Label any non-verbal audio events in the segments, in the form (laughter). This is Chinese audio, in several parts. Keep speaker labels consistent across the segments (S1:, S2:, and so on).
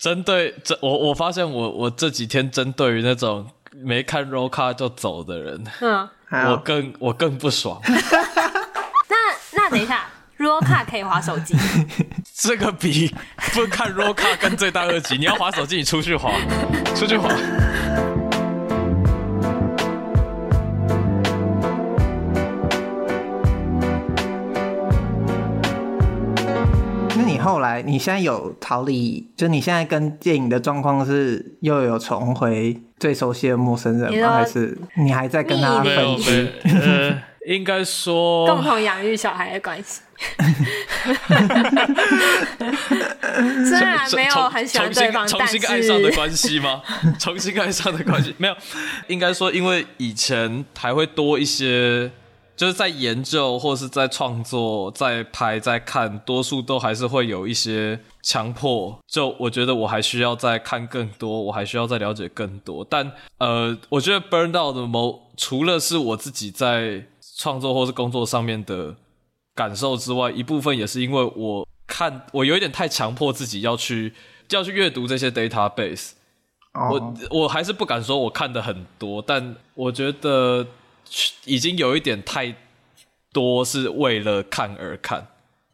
S1: 针对这，我我发现我我这几天针对于那种没看 roll 卡就走的人，嗯，我更我更不爽。(laughs)
S2: 那那等一下，roll 卡可以划手机？(laughs)
S1: 这个比不看 roll 卡更罪大恶极。你要划手机，你出去划，出去滑。
S3: 后来，你现在有逃离？就你现在跟电影的状况是又有重回最熟悉的陌生人吗？还是你还在跟他分居？
S1: 呃，应该说
S2: 共同养育小孩的关系。(laughs) 虽然没有很喜欢对方，
S1: 重新爱上的关系吗？重新爱上的关系没有，应该说因为以前还会多一些。就是在研究或是在创作、在拍、在看，多数都还是会有一些强迫。就我觉得我还需要再看更多，我还需要再了解更多。但呃，我觉得 burn out 的某除了是我自己在创作或是工作上面的感受之外，一部分也是因为我看我有一点太强迫自己要去要去阅读这些 database。Oh. 我我还是不敢说我看的很多，但我觉得。已经有一点太多是为了看而看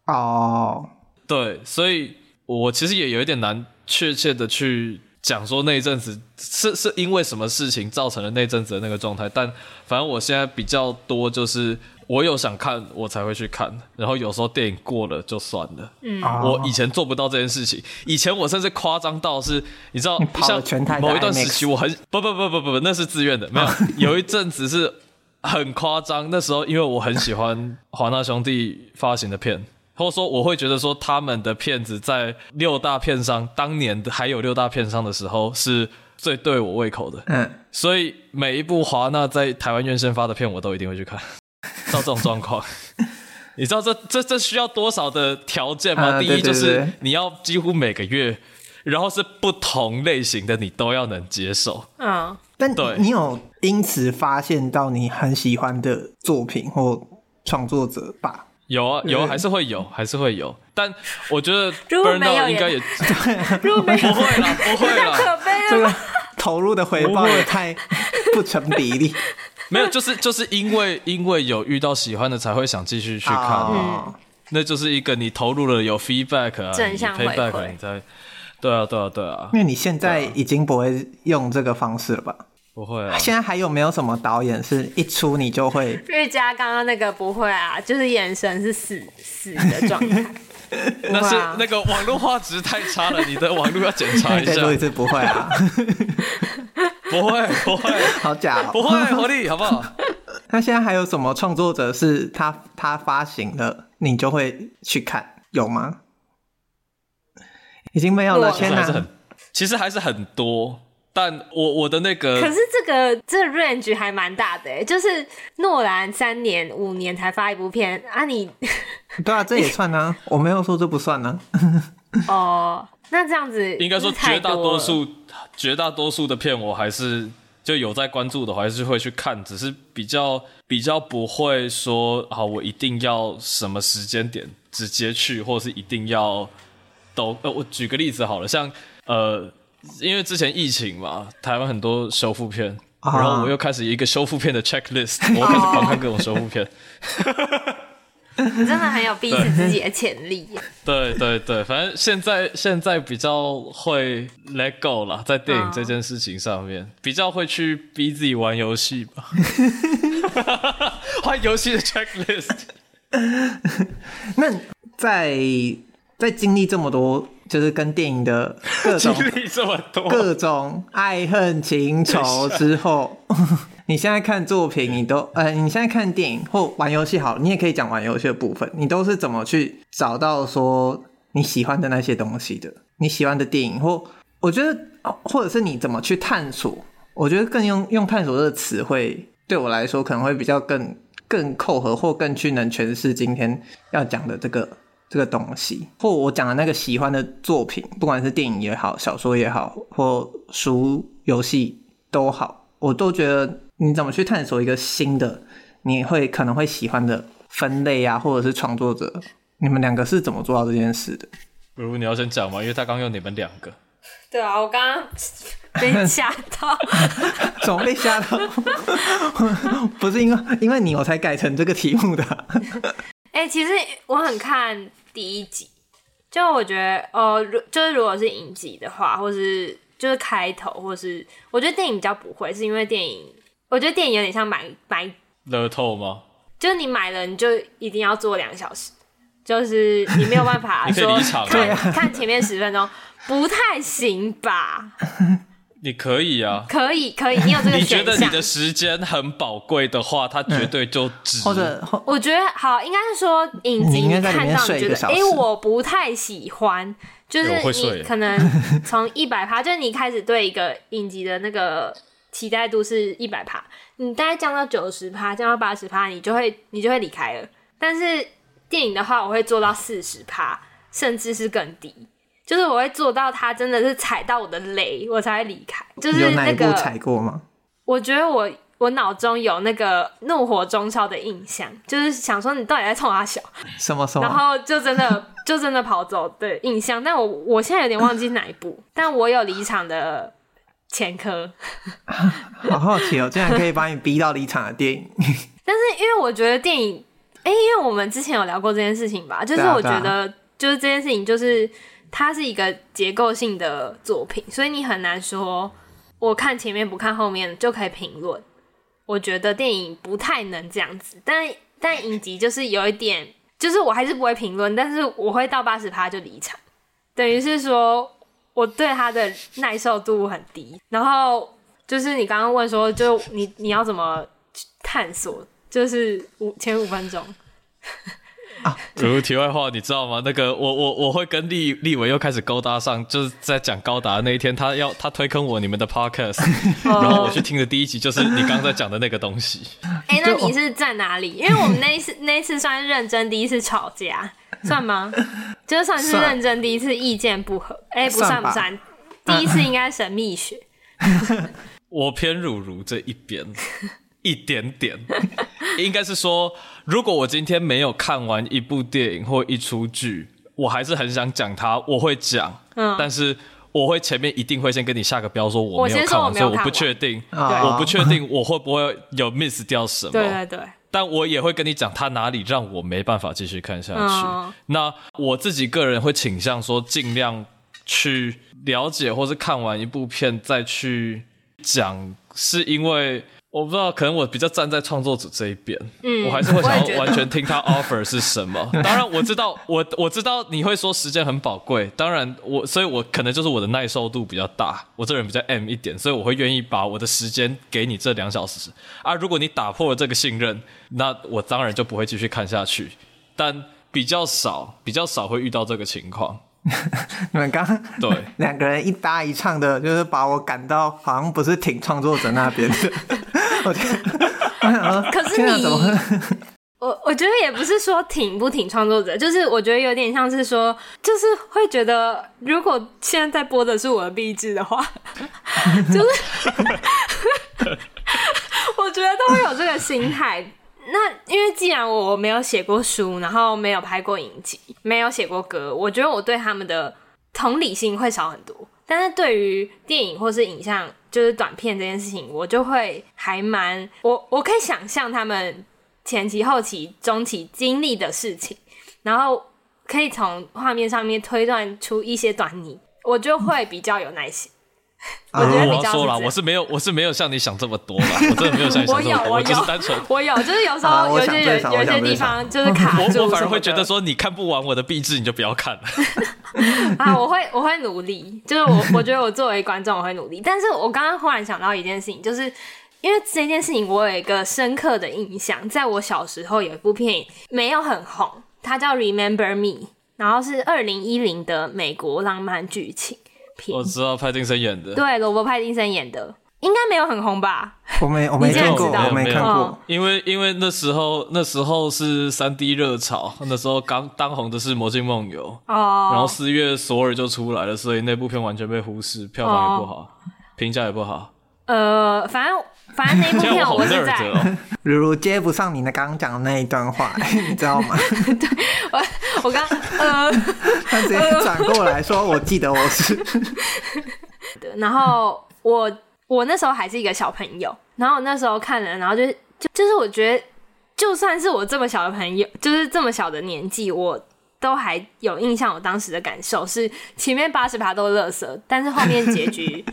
S3: 哦，oh.
S1: 对，所以我其实也有一点难确切的去讲说那一阵子是是因为什么事情造成了那阵子的那个状态，但反正我现在比较多就是我有想看我才会去看，然后有时候电影过了就算了。嗯，我以前做不到这件事情，以前我甚至夸张到是，你知道，像某一段时期我很不不不不不，那是自愿的，没有 (laughs) 有一阵子是。很夸张，那时候因为我很喜欢 (laughs) 华纳兄弟发行的片，或者说我会觉得说他们的片子在六大片商当年还有六大片商的时候是最对我胃口的，嗯，所以每一部华纳在台湾院线发的片我都一定会去看。(laughs) 到这种状况，你知道这这这需要多少的条件吗？第一就是你要几乎每个月，然后是不同类型的你都要能接受，
S2: 嗯。
S3: 但你有因此发现到你很喜欢的作品或创作者吧？
S1: 有啊，有啊，还是会有，还是会有。但我觉得 Burnout 应该也 (laughs) (laughs)
S2: 不会
S1: 啦，不会啦。
S2: 可悲了，
S3: 这个投入的回报也太不成比例。(laughs)
S1: 没有，就是就是因为因为有遇到喜欢的，才会想继续去看。嗯，那就是一个你投入了有 feedback 啊，
S2: 正向回馈，
S1: 你在。对啊，对啊，对啊，
S3: 因为你现在已经不会用这个方式了吧？
S1: 不会啊。
S3: 现在还有没有什么导演是一出你就会？(laughs)
S2: 玉佳刚刚那个不会啊，就是眼神是死死的状态。(laughs)
S1: 那是那个网络画质太差了，你的网络要检查一下。(laughs) 再
S3: 说一次不会啊？
S1: 不会，不会，
S3: 好假哦。
S1: 不会，活力好不好？
S3: 那现在还有什么创作者是他他发行的，你就会去看，有吗？已经没有了，天哪！
S1: 其实还是很多，但我我的那个，
S2: 可是这个这个 range 还蛮大的诶，就是诺兰三年五年才发一部片啊，你 (laughs)
S3: 对啊，这也算啊，我没有说这不算呢。
S2: 哦，那这样子
S1: 应该说绝大多数绝大多数的片我还是就有在关注的，我还是会去看，只是比较比较不会说啊，我一定要什么时间点直接去，或是一定要。都呃，我举个例子好了，像呃，因为之前疫情嘛，台湾很多修复片，然后我又开始一个修复片的 checklist，我开始狂看各种修复片。
S2: 你真的很有逼死自己的潜力。
S1: 对对对，反正现在现在比较会 let go 啦，在电影这件事情上面，比较会去逼自己玩游戏吧。(laughs) 玩游戏的 checklist。
S3: 那在。在经历这么多，就是跟电影的各种 (laughs) 这么多各种爱恨情仇 (laughs) 之后，(laughs) 你现在看作品，你都呃，你现在看电影或玩游戏，好，你也可以讲玩游戏的部分，你都是怎么去找到说你喜欢的那些东西的？你喜欢的电影，或我觉得，或者是你怎么去探索？我觉得更用用探索这个词汇，对我来说可能会比较更更扣合，或更去能诠释今天要讲的这个。这个东西，或我讲的那个喜欢的作品，不管是电影也好，小说也好，或书、游戏都好，我都觉得你怎么去探索一个新的，你会可能会喜欢的分类啊，或者是创作者，你们两个是怎么做到这件事的？
S1: 不如你要先讲嘛，因为他刚刚有你们两个，
S2: 对啊，我刚刚 (laughs) 被吓到，(laughs)
S3: 怎么被吓到？(laughs) 不是因为因为你我才改成这个题目的。
S2: 哎、欸，其实我很看第一集，就我觉得哦，就是如果是影集的话，或是就是开头，或是我觉得电影比较不会，是因为电影，我觉得电影有点像买买
S1: 乐透吗？
S2: 就是你买了，你就一定要做两个小时，就是你没有办法 (laughs) 说看看前面十分钟。不太行吧？(laughs)
S1: 你可以啊，
S2: 可以可以，你有这个选项。
S1: 你觉得你的时间很宝贵的话，它绝对就值。
S3: 或者，
S2: 我觉得好，应该是说影集看到你觉得，哎，我不太喜欢，就是你可能 (laughs) 从一百趴，就是你开始对一个影集的那个期待度是一百趴，你大概降到九十趴，降到八十趴，你就会你就会离开了。但是电影的话，我会做到四十趴，甚至是更低。就是我会做到，他真的是踩到我的雷，我才会离开。就是那个、有哪一部
S3: 踩过吗？
S2: 我觉得我我脑中有那个怒火中烧的印象，就是想说你到底在冲他笑？
S3: 什么什么？
S2: 然后就真的就真的跑走的印象，但我我现在有点忘记哪一部，但我有离场的前科。(laughs)
S3: 好好奇哦，竟然可以把你逼到离场的电影。(laughs)
S2: 但是因为我觉得电影，哎、欸，因为我们之前有聊过这件事情吧，就是我觉得就是这件事情就是。它是一个结构性的作品，所以你很难说，我看前面不看后面就可以评论。我觉得电影不太能这样子，但但影集就是有一点，就是我还是不会评论，但是我会到八十趴就离场，等于是说我对它的耐受度很低。然后就是你刚刚问说，就你你要怎么探索，就是五前五分钟。(laughs)
S1: 如题外话，你知道吗？那个我我我会跟立立伟又开始勾搭上，就是在讲高达那一天，他要他推坑我你们的 podcast，(laughs) 然后我去听的第一集就是你刚刚在讲的那个东西。(laughs)
S2: 哎、欸，那你是在哪里？因为我们那一次那一次算是认真第一次吵架，算吗？就算是认真第一次意见不合。哎、欸，不算不算，第一次应该神秘学。
S1: 我偏汝如这一边。一点点，应该是说，如果我今天没有看完一部电影或一出剧，我还是很想讲它，我会讲，嗯，但是我会前面一定会先跟你下个标，说我没有看完，所以我不确定，我不确定我会不会有 miss 掉什么，
S2: 对对对，
S1: 但我也会跟你讲它哪里让我没办法继续看下去。嗯，那我自己个人会倾向说，尽量去了解或是看完一部片再去讲，是因为。我不知道，可能我比较站在创作者这一边，嗯，我还是会想要完全听他 offer 是什么。(laughs) 当然，我知道，我我知道你会说时间很宝贵。当然，我所以，我可能就是我的耐受度比较大，我这人比较 M 一点，所以我会愿意把我的时间给你这两小时啊。如果你打破了这个信任，那我当然就不会继续看下去。但比较少，比较少会遇到这个情况。(laughs)
S3: 你们刚刚
S1: 对 (laughs)
S3: 两个人一搭一唱的，就是把我赶到好像不是挺创作者那边的。(laughs) 我觉得，
S2: 可是你，我我觉得也不是说挺不挺创作者，就是我觉得有点像是说，就是会觉得，如果现在在播的是我的壁纸的话，就是我觉得都会有这个心态。那因为既然我没有写过书，然后没有拍过影集，没有写过歌，我觉得我对他们的同理心会少很多。但是对于电影或是影像，就是短片这件事情，我就会还蛮我我可以想象他们前期、后期、中期经历的事情，然后可以从画面上面推断出一些端倪，我就会比较有耐心。(laughs) 我
S1: 说了，我是没有，我是没有像你想这么多啦。(laughs) 我真的没有像你想这么多。我，有我就是单纯，
S2: 我有，就是有时候有些有有些地方就是卡住。
S1: 我反而会觉得说，你看不完我的壁纸，你就不要看了。(laughs)
S2: 啊，我会我会努力，就是我我觉得我作为观众我会努力。但是我刚刚忽然想到一件事情，就是因为这件事情我有一个深刻的印象，在我小时候有一部片没有很红，它叫《Remember Me》，然后是二零一零的美国浪漫剧情。
S1: 我知道派丁森演的，
S2: 对，罗伯派丁森演的，应该没有很红吧？
S3: 我没，我没看过，我没看过。
S1: 因为因为那时候那时候是三 D 热潮，那时候刚当红的是《魔镜梦游》哦，然后四月索尔就出来了，所以那部片完全被忽视，票房也不好，评价、哦、也不好。
S2: 呃，反正反正那部片我是在，
S3: 如如接不上你的刚刚讲的那一段话，(laughs) 你知道吗？(laughs)
S2: 对，我我刚呃，(laughs)
S3: 他直接转过来说，我记得我是，
S2: 然后我我那时候还是一个小朋友，然后我那时候看了，然后就就就是我觉得，就算是我这么小的朋友，就是这么小的年纪，我。都还有印象，我当时的感受是前面八十趴都乐色，但是后面结局，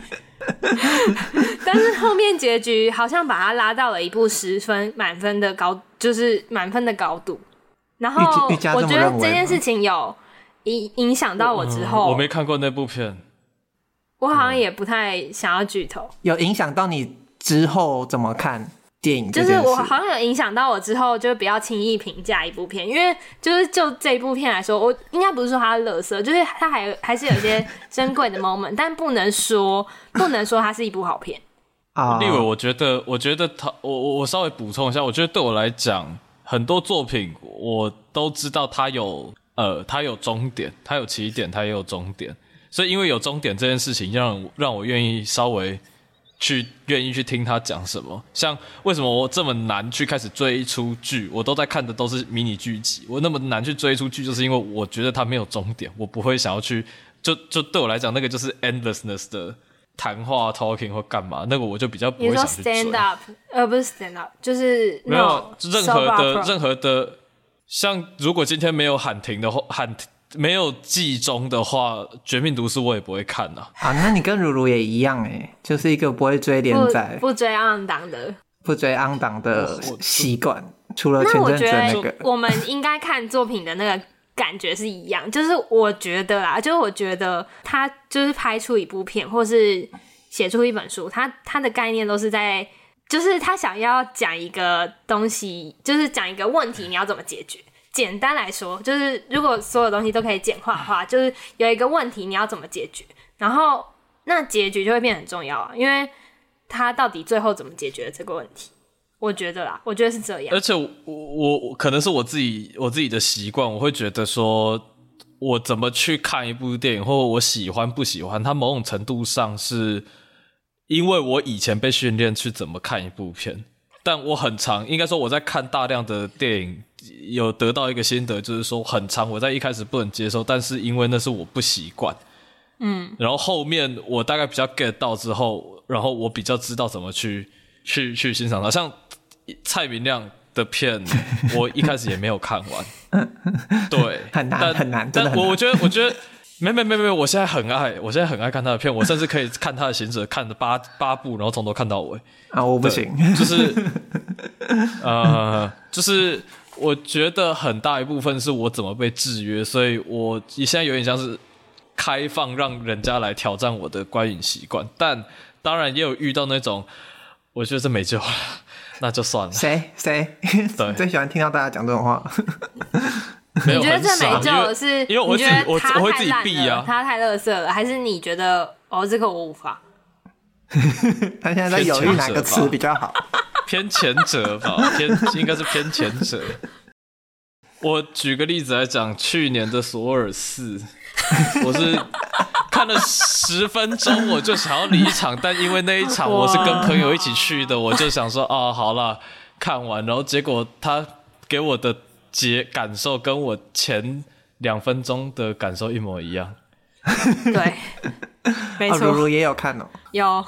S2: 但是后面结局好像把它拉到了一部十分满分的高，就是满分的高度。然后我觉得这件事情有影影响到我之后，
S1: 我没看过那部片，
S2: 我好像也不太想要剧透。
S3: 有影响到你之后怎么看？电影
S2: 就是我好像有影响到我之后，就不要轻易评价一部片，因为就是就这一部片来说，我应该不是说它的垃圾，就是它还还是有一些 (laughs) 珍贵的 moment，但不能说不能说它是一部好片
S1: 啊。立伟，我觉得我觉得他我我我稍微补充一下，我觉得对我来讲，很多作品我都知道它有呃它有终点，它有起点，它也有终点，所以因为有终点这件事情，让让我愿意稍微。去愿意去听他讲什么，像为什么我这么难去开始追一出剧，我都在看的都是迷你剧集。我那么难去追出剧，就是因为我觉得它没有终点，我不会想要去，就就对我来讲，那个就是 endlessness 的谈话 talking 或干嘛，那个我就比较不会想去追。
S2: stand up，呃，不是 stand up，就是
S1: 没有任何的任何的，像如果今天没有喊停的话，喊停。没有季中的话，《绝命毒师》我也不会看呐。
S3: 啊，那你跟如如也一样哎，就是一个不会追连载、
S2: 不追 on 档的、
S3: 不追 on 档的习惯。除了前阵子那个，
S2: 我觉得我们应该看作品的那个感觉是一样。就是我觉得啦，就是我觉得他就是拍出一部片，或是写出一本书，他他的概念都是在，就是他想要讲一个东西，就是讲一个问题，你要怎么解决。简单来说，就是如果所有东西都可以简化的话，就是有一个问题你要怎么解决，然后那结局就会变很重要啊，因为他到底最后怎么解决这个问题，我觉得啦，我觉得是这样。
S1: 而且我我可能是我自己我自己的习惯，我会觉得说，我怎么去看一部电影，或者我喜欢不喜欢，它某种程度上是因为我以前被训练去怎么看一部片。但我很常，应该说我在看大量的电影，有得到一个心得，就是说很长我在一开始不能接受，但是因为那是我不习惯，嗯，然后后面我大概比较 get 到之后，然后我比较知道怎么去去去欣赏它。像蔡明亮的片，(laughs) 我一开始也没有看完，(laughs) 对，
S3: 很难很难，
S1: 但我我觉得我觉得。没没没没，我现在很爱，我现在很爱看他的片，我甚至可以看他的行者，看的八八部，然后从头看到尾。
S3: 啊，我不行，
S1: 就是，(laughs) 呃，就是我觉得很大一部分是我怎么被制约，所以我现在有点像是开放，让人家来挑战我的观影习惯。但当然也有遇到那种，我觉得这没救了，那就算了。
S3: 谁谁？对，(laughs) 最喜欢听到大家讲这种话。
S1: 没 (laughs) 有
S2: 你觉得这没救是？
S1: 因为我自己，我我会自己避啊。
S2: 他太乐色了，还是你觉得哦，这个我无法？(laughs)
S3: 他现在在犹豫哪个词比较好？
S1: 偏前者吧，(laughs) 偏应该是偏前者。我举个例子来讲，去年的索尔四，(laughs) 我是看了十分钟，我就想要离场，但因为那一场我是跟朋友一起去的，我就想说啊，好了，看完，然后结果他给我的。结感受跟我前两分钟的感受一模一样。
S2: 对，(laughs) 没错。
S3: 如如也有看哦。
S2: 有。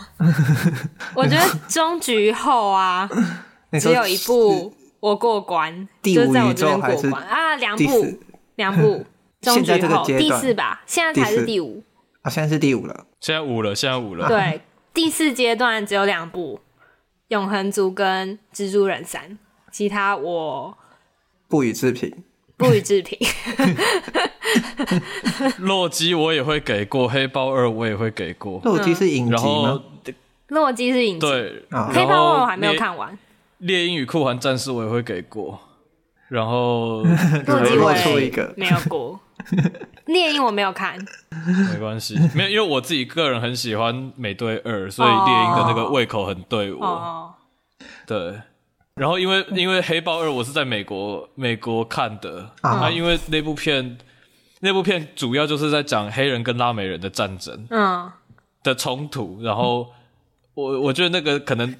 S2: (laughs) 我觉得终局后啊，(laughs) 只有一部我过关，就在我这边过关啊，两部，两部。终局后第四吧，现在才是第五。
S3: 啊，现在是第五了。
S1: 现在五了，现在五了。
S2: 对，第四阶段只有两部，《永恒族》跟《蜘蛛人三》，其他我。
S3: 不予置评，
S2: 不予置评。(laughs)
S1: 洛基我也会给过，黑豹二我也会给过。
S3: 洛基是影集吗？
S2: 洛基是影集。
S1: 对，
S2: 黑豹二我还没有看完。
S1: 猎鹰与酷寒战士我也会给过，然后 (laughs)
S2: 洛基我出一个没有过。(laughs) 猎鹰我没有看，
S1: 没关系，没有，因为我自己个人很喜欢美队二，所以猎鹰的那个胃口很对我。对。然后因为因为黑豹二我是在美国美国看的啊，因为那部片那部片主要就是在讲黑人跟拉美人的战争，嗯，的冲突。然后我我觉得那个可能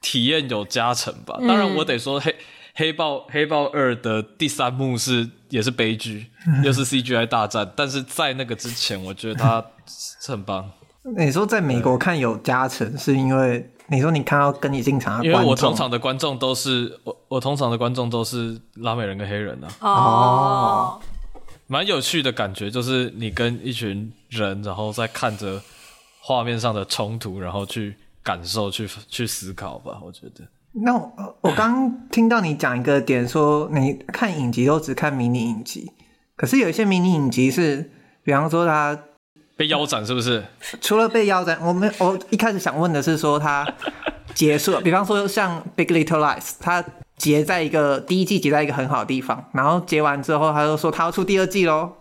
S1: 体验有加成吧。当然，我得说黑黑豹黑豹二的第三幕是也是悲剧，又是 CGI 大战。但是在那个之前，我觉得它是很棒。(laughs)
S3: 你说在美国看有加成，是因为你说你看到跟你进场的观众，
S1: 因为我通常的观众都是我我通常的观众都是拉美人跟黑人啊。
S2: 哦，
S1: 蛮有趣的感觉，就是你跟一群人，然后在看着画面上的冲突，然后去感受、去去思考吧。我觉得。
S3: 那我我刚听到你讲一个点，说你看影集都只看迷你影集，可是有一些迷你影集是，比方说他。
S1: 被腰斩是不是？
S3: 除了被腰斩，我们我一开始想问的是说他结束了，比方说像《Big Little Lies》，他结在一个第一季结在一个很好的地方，然后结完之后他就说他要出第二季喽，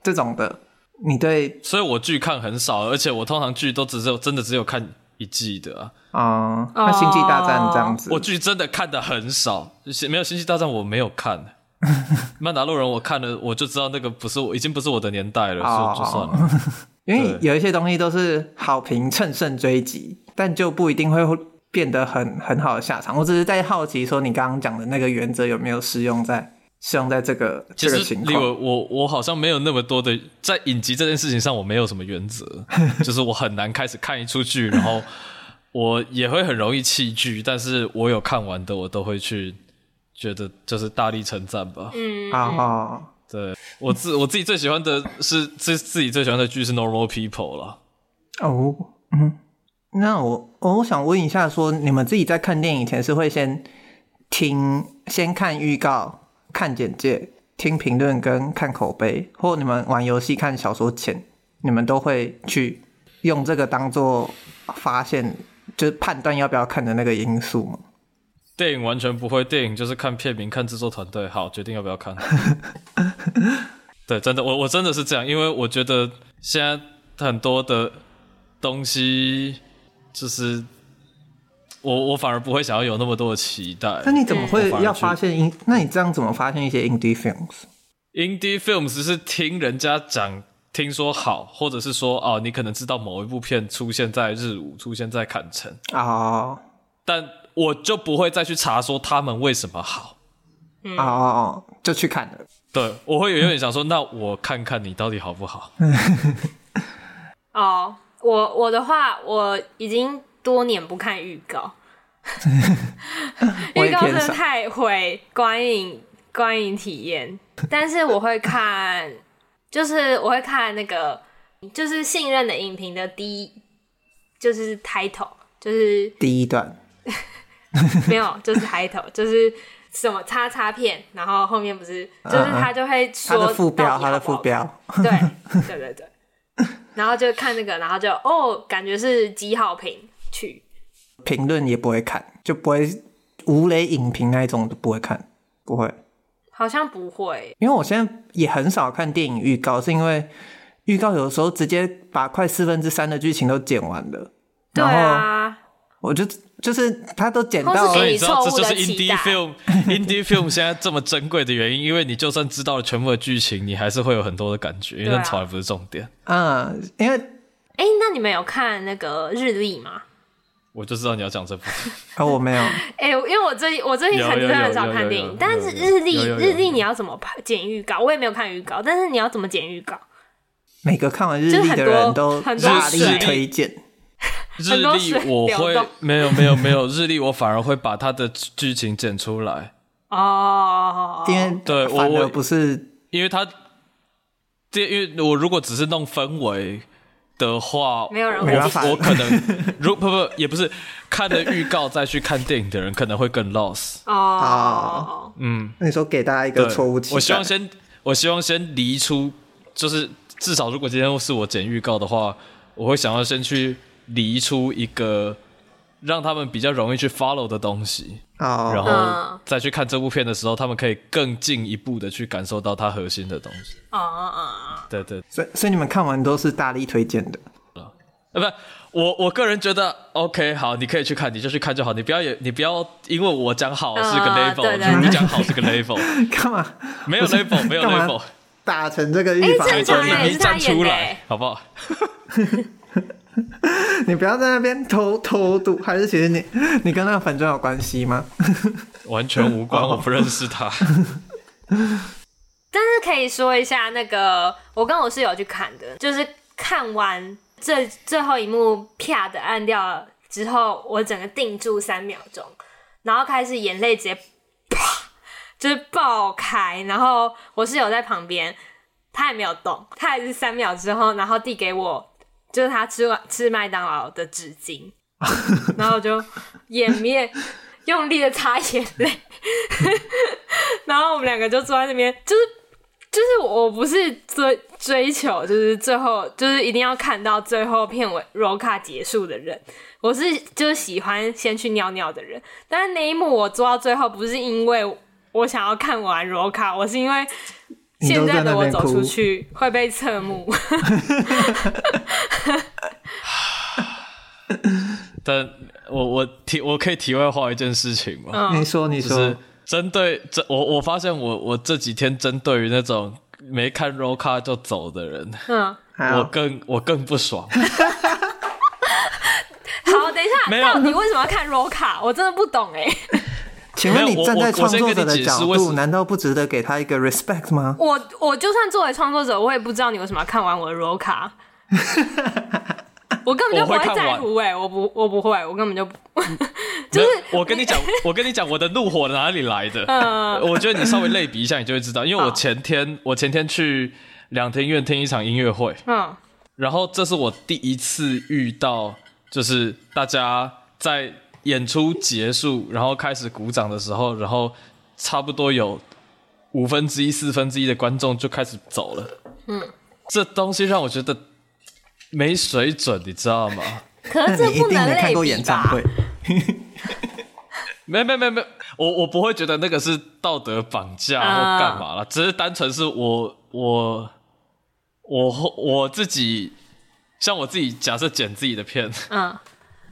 S3: 这种的，你对？
S1: 所以我剧看很少，而且我通常剧都只有真的只有看一季的啊。
S3: 啊、嗯，那《星际大战》这样子，
S1: 我剧真的看的很少，没有《星际大战》我没有看。(laughs) 曼达洛人我看了，我就知道那个不是我，已经不是我的年代了，哦、所以就算了。(laughs)
S3: 因为有一些东西都是好评乘胜追击，但就不一定会变得很很好的下场。我只是在好奇，说你刚刚讲的那个原则有没有适用在适用在这个这个情况？
S1: 我我我好像没有那么多的在影集这件事情上，我没有什么原则，(laughs) 就是我很难开始看一出剧，然后我也会很容易弃剧，但是我有看完的，我都会去觉得就是大力称赞吧。
S2: 嗯，
S3: 好好。
S1: 对，我自我自己最喜欢的是自自己最喜欢的剧是 Normal People 了。
S3: 哦，嗯，那我我想问一下，说你们自己在看电影前是会先听、先看预告、看简介、听评论跟看口碑，或你们玩游戏看小说前，你们都会去用这个当做发现，就是判断要不要看的那个因素吗？
S1: 电影完全不会，电影就是看片名、看制作团队，好决定要不要看。(laughs) 对，真的，我我真的是这样，因为我觉得现在很多的东西，就是我我反而不会想要有那么多的期待。
S3: 那你怎么会要发现？因那你这样怎么发现一些 indie films？indie
S1: films 是听人家讲，听说好，或者是说哦，你可能知道某一部片出现在日舞，出现在坎城啊，oh. 但。我就不会再去查说他们为什么好，
S3: 哦哦哦，就去看了。
S1: 对，我会有点想说，那我看看你到底好不好。(laughs)
S2: 哦，我我的话，我已经多年不看预告，(laughs) 预告真的太毁观影观影体验。但是我会看，就是我会看那个，就是信任的影评的第一，就是 title，就是
S3: 第一段。(laughs)
S2: 没有，就是开头，就是什么叉叉片，然后后面不是，就是他就会说
S3: 他的副标，他的副标，
S2: 对对对对，然后就看那个，然后就哦，感觉是极好评，去
S3: 评论也不会看，就不会无雷影评那一种都不会看，不会，
S2: 好像不会，
S3: 因为我现在也很少看电影预告，是因为预告有的时候直接把快四分之三的剧情都剪完了，
S2: 对啊，
S3: 我就。就是他都剪到，
S1: 所以你知道这就是 indie film，indie (laughs) film 现在这么珍贵的原因，因为你就算知道了全部的剧情，你还是会有很多的感觉，因为那从来不是重点。
S3: 嗯，因为，
S2: 哎，那你们有看那个日历吗？
S1: 我就知道你要讲这部，
S3: 啊，(laughs) 我没有。(laughs)
S2: 哎，因为我最近我最近很真的很少看电影，但是日历日历你要怎么拍剪预告？我也没有看预告，但是你要怎么剪预告？
S3: 每个看完日历的人都大力推荐。
S1: 日历我会没有没有没有日历，我反而会把它的剧情剪出来 (laughs)
S2: 哦，
S3: 因为对我我不是
S1: 因为它，这因为我如果只是弄氛围的话，
S2: 没有人
S1: 我我可能如不不也不是看了预告再去看电影的人可能会更 lost
S2: 哦，
S1: 嗯，
S3: 那你说给大家一个错误
S1: 我希望先我希望先离出，就是至少如果今天是我剪预告的话，我会想要先去。离出一个让他们比较容易去 follow 的东西
S3: ，oh.
S1: 然后再去看这部片的时候，他们可以更进一步的去感受到它核心的东西。
S2: 啊啊啊！
S1: 对对，
S3: 所以所以你们看完都是大力推荐的。
S1: 啊，不，我我个人觉得 OK，好，你可以去看，你就去看就好，你不要也你不要因为我讲好是个 level，你讲好是个 level，(laughs)
S3: 干嘛？
S1: 没有 level，没有 level，
S3: 打成这个预防针，
S2: 你
S1: 站出来，好不好？(laughs) (laughs)
S3: 你不要在那边偷偷读，还是其实你你跟那个粉砖有关系吗？(laughs)
S1: 完全无关，我不认识他。(laughs)
S2: 但是可以说一下，那个我跟我室友去看的，就是看完这最后一幕啪的按掉之后，我整个定住三秒钟，然后开始眼泪直接啪就是爆开，然后我室友在旁边，他也没有动，他也是三秒之后，然后递给我，就是他吃完吃麦当劳的纸巾，(laughs) 然后就掩面用力的擦眼泪，(laughs) 然后我们两个就坐在那边，就是。就是我不是追追求，就是最后就是一定要看到最后片尾 roll 卡结束的人。我是就是喜欢先去尿尿的人，但是那一幕我做到最后，不是因为我想要看完 roll 卡，我是因为现在的我走出去会被侧目。(laughs)
S1: 但我我体我可以题外话一件事情吗？
S3: 你说你说。就是
S1: 针对这，我我发现我我这几天针对于那种没看 roll 卡就走的人，嗯，我更我更不爽。(laughs) 好，
S2: 等一下，没有，你为什么要看 roll 卡？我真的不懂哎。
S3: 请问你站在创作者的角度，难道不值得给他一个 respect 吗？
S2: 我我就算作为创作者，我也不知道你为什么要看完我的 roll 卡。我根本就不会在乎哎，我不我不会，我根本就不。(laughs) 就是
S1: 我跟你讲，我跟你讲，我的怒火哪里来的？嗯，(laughs) 我觉得你稍微类比一下，你就会知道。因为我前天我前天去两厅院听一场音乐会，嗯，然后这是我第一次遇到，就是大家在演出结束，然后开始鼓掌的时候，然后差不多有五分之一、四分之一的观众就开始走了。嗯，这东西让我觉得。没水准，你知道吗？
S2: 可是这不能类比吧？
S1: 没没没没，我我不会觉得那个是道德绑架或干嘛了，只是单纯是我我我我自己，像我自己假设剪自己的片，嗯，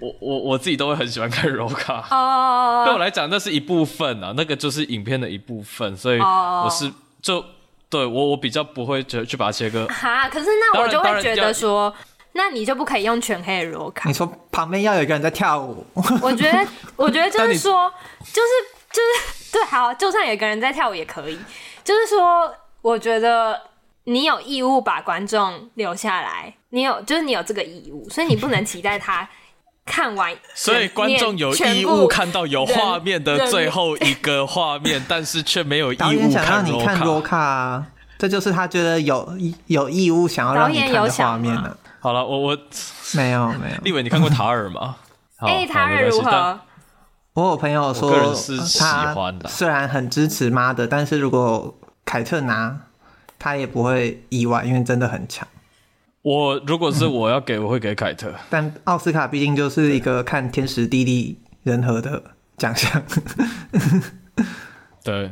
S1: 我我我自己都会很喜欢看 roll 卡哦，(laughs) 对我来讲那是一部分啊，那个就是影片的一部分，所以我是就。对我，我比较不会去去把它切割。(laughs)
S2: 哈，可是那我就会觉得说，那你就不可以用全黑的 roll 卡。
S3: 你说旁边要有一个人在跳舞。
S2: 我觉得，(laughs) 我觉得就是说，就是就是对，好，就算有一个人在跳舞也可以。就是说，我觉得你有义务把观众留下来，你有，就是你有这个义务，所以你不能期待他。看完，
S1: 所以观众有义务看到有画面的最后一个画面，但是却没有义务
S3: 想让你看 roll 卡啊，这就是他觉得有有义务想要让你看的画面呢。(laughs)
S1: 好了，我我
S3: 没有没有。
S1: 立伟，你看过塔尔吗？(laughs)
S2: 哎，塔尔如何？
S3: 我有朋友说，他虽然很支持妈的，但是如果凯特拿，他也不会意外，因为真的很强。
S1: 我如果是我要给，我会给凯特。(laughs)
S3: 但奥斯卡毕竟就是一个看天时地利人和的奖项。(laughs)
S1: 对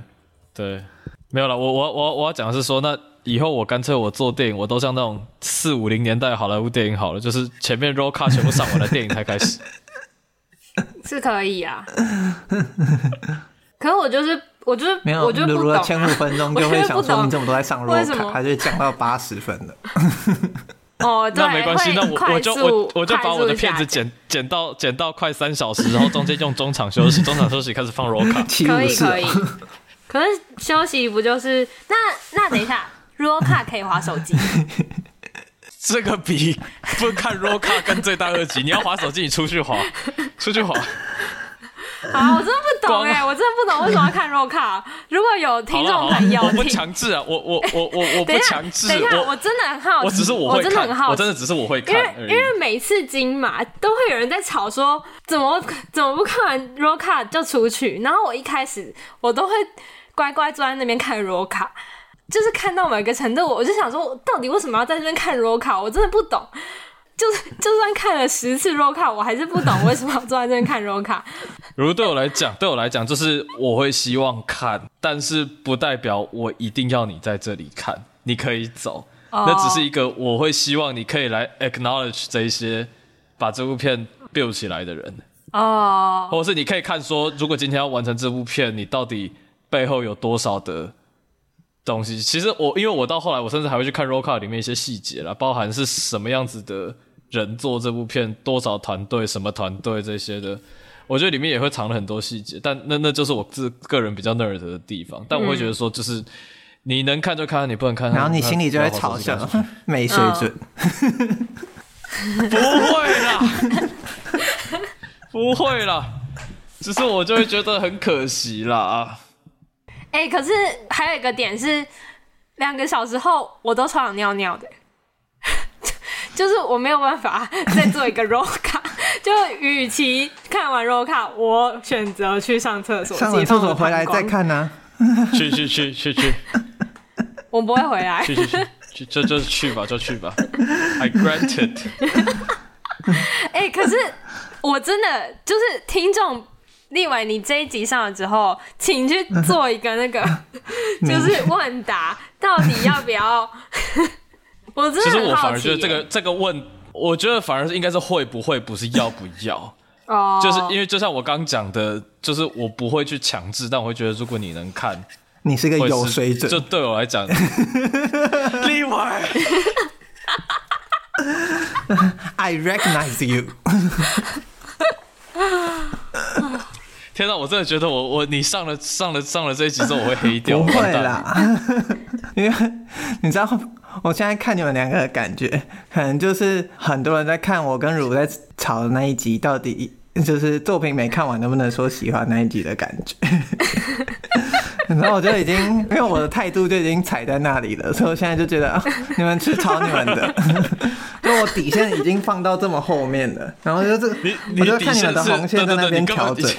S1: 对，没有了。我我我我要讲的是说，那以后我干脆我做电影，我都像那种四五零年代好莱坞电影好了，就是前面 roll 卡全部上完了，电影才开始。(laughs)
S2: 是可以啊。可是我就是我就是
S3: 没有，
S2: 我就
S3: 如果前五分钟就会想说，你怎么都在上 roll 卡，还是讲到八十分了。
S2: 哦，(laughs)
S1: 那没关系，那我我就我我就把我的片子剪剪到剪到快三小时，然后中间用中场休息，中场休息开始放 roll (laughs) 卡，
S2: 可以可以。可是休息不就是那那等一下 roll 卡可以划手机？(laughs)
S1: 这个比不看 roll 卡更最大二级。你要划手机，你出去划，出去滑。
S2: 啊，我真的不懂哎，我真的不懂为什么要看 roll 卡。如果有听众朋友，
S1: 我不强制啊，我我我我我 (laughs) 不强制。
S2: 等一下，我真的很好奇，
S1: 我只是我会看，我真的只是我会看。
S2: 因为因为每次金马都会有人在吵说，怎么怎么不看完 roll 卡就出去？然后我一开始我都会乖乖坐在那边看 roll 卡，就是看到某一个程度，我就想说，到底为什么要在这边看 roll 卡？我真的不懂。就是就算看了十次卡，我还是不懂为什么要坐在这边看卡。(laughs)
S1: 如果对我来讲，对我来讲，就是我会希望看，但是不代表我一定要你在这里看，你可以走。Oh. 那只是一个我会希望你可以来 acknowledge 这一些把这部片 build 起来的人。哦，oh. 或者是你可以看说，如果今天要完成这部片，你到底背后有多少的东西？其实我因为我到后来，我甚至还会去看 Roca 里面一些细节啦，包含是什么样子的。人做这部片，多少团队，什么团队这些的，我觉得里面也会藏了很多细节。但那那就是我自个人比较 nerd 的地方。但我会觉得说，就是你能看就看，你不能看，
S3: 然后你心里就会嘲笑，没水准。(laughs) (laughs)
S1: 不会啦，不会啦，只是我就会觉得很可惜啦啊。
S2: 哎、欸，可是还有一个点是，两个小时后我都超想尿尿的，(laughs) 就是我没有办法再做一个 roll 卡，(laughs) 就与其看完 roll 卡，我选择去上厕所，
S3: 上完厕所回来再看呢、
S1: 啊。(laughs) 去去去去去，
S2: 我不会回来。
S1: 去去去去，就就去吧，就去吧。I granted。
S2: 哎、欸，可是我真的就是听众。立幃，你这一集上了之后，请去做一个那个，(laughs) 就是问答，到底要不要？(laughs) 我真的。其实我反而觉得这个这个问，我觉得反而是应该是会不会，不是要不要。(laughs) 哦。就是因为就像我刚讲的，就是我不会去强制，但我会觉得如果你能看，
S3: 你是个有水准。
S1: 就对我来讲，立幃
S3: ，I recognize you。
S1: 天哪，我真的觉得我我你上了上了上了这一集之后我会黑掉。
S3: 不会啦，(laughs) 因为你知道我现在看你们两个的感觉，可能就是很多人在看我跟汝在吵的那一集，到底就是作品没看完能不能说喜欢那一集的感觉。(laughs) 然后我就已经因为我的态度就已经踩在那里了，所以我现在就觉得啊，你们去吵你们的。(laughs) 就我底线已经放到这么后面了，然后就是你你我就看你们的红线在那边调整。(laughs)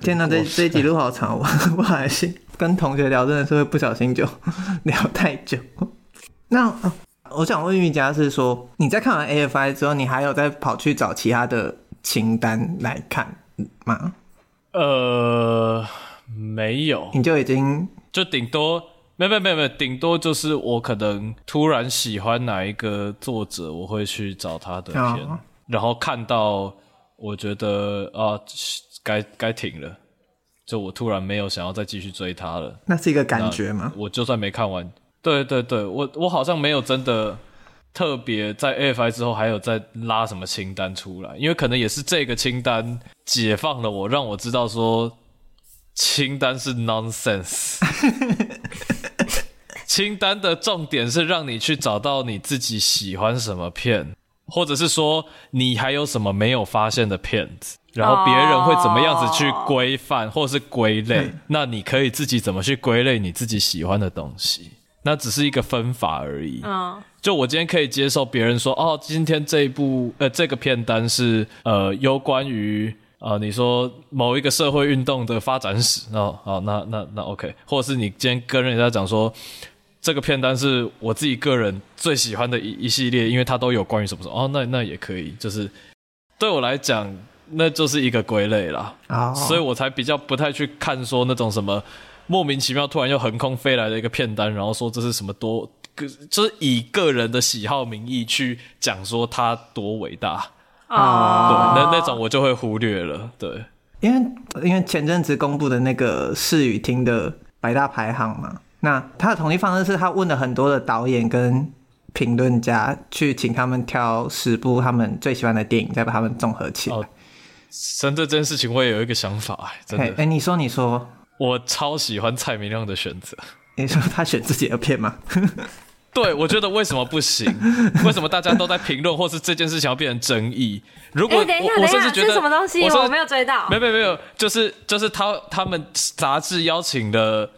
S3: 天哪，这这一集录好长，我不好意思，跟同学聊真的是会不小心就 (laughs) 聊太久。那我想问玉佳是说，你在看完 AFI 之后，你还有再跑去找其他的清单来看吗？
S1: 呃，没有，
S3: 你就已经
S1: 就顶多。没有没有没有没有，顶多就是我可能突然喜欢哪一个作者，我会去找他的片，哦、然后看到我觉得啊，该该停了，就我突然没有想要再继续追他了。
S3: 那是一个感觉吗？
S1: 我就算没看完，对对对，我我好像没有真的特别在 AFI 之后还有再拉什么清单出来，因为可能也是这个清单解放了我，让我知道说清单是 nonsense。(laughs) 清单的重点是让你去找到你自己喜欢什么片，或者是说你还有什么没有发现的片子，然后别人会怎么样子去规范或是归类，那你可以自己怎么去归类你自己喜欢的东西，那只是一个分法而已。就我今天可以接受别人说，哦，今天这一部呃这个片单是呃有关于。啊、呃，你说某一个社会运动的发展史，哦，好，那那那 OK，或者是你今天跟人家讲说，这个片单是我自己个人最喜欢的一一系列，因为它都有关于什么什么，哦，那那也可以，就是对我来讲，那就是一个归类啦，啊，所以我才比较不太去看说那种什么莫名其妙突然又横空飞来的一个片单，然后说这是什么多个，就是以个人的喜好名义去讲说他多伟大。啊，对，那那种我就会忽略了，对，
S3: 因为因为前阵子公布的那个视语厅的百大排行嘛，那他的统计方式是他问了很多的导演跟评论家，去请他们挑十部他们最喜欢的电影，再把他们综合起来。
S1: 针对这件事情，我也有一个想法，哎，真的，哎、
S3: 欸，你说，你说，
S1: 我超喜欢蔡明亮的选择。
S3: 你说他选自己的片吗？(laughs) (laughs)
S1: 对，我觉得为什么不行？(laughs) 为什么大家都在评论，或是这件事情要变成争议？如果、欸、我我甚至觉得
S2: 什么东西，我，我没有追到，
S1: 没有没有没有，就是就是他他们杂志邀请的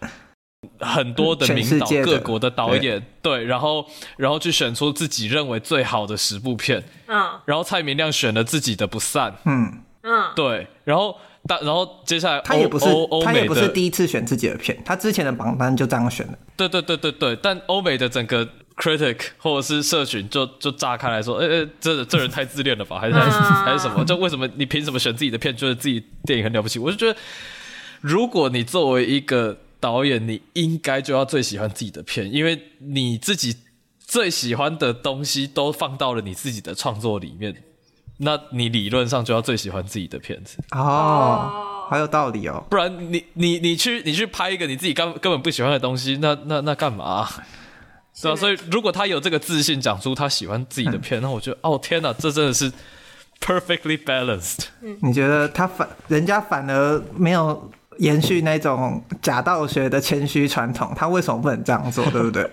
S1: 很多的名导各国的导演，对，对，然后然后去选出自己认为最好的十部片，嗯，然后蔡明亮选了自己的《不散》，嗯嗯，对，然后。但然后接下来，
S3: 他也不是他也不是第一次选自己的片，他之前的榜单就这样选的。
S1: 对对对对对，但欧美的整个 critic 或者是社群就就炸开来说，哎哎，这这人太自恋了吧？还是还是还是什么？就为什么你凭什么选自己的片？觉得自己电影很了不起？我就觉得，如果你作为一个导演，你应该就要最喜欢自己的片，因为你自己最喜欢的东西都放到了你自己的创作里面。那你理论上就要最喜欢自己的片子
S3: 哦，好有道理哦。
S1: 不然你你你去你去拍一个你自己根根本不喜欢的东西，那那那干嘛？对啊，所以如果他有这个自信讲出他喜欢自己的片，嗯、(laughs) 那我觉得哦天哪，这真的是 perfectly balanced。
S3: 嗯，你觉得他反人家反而没有延续那种假道学的谦虚传统，他为什么不能这样做？对不对？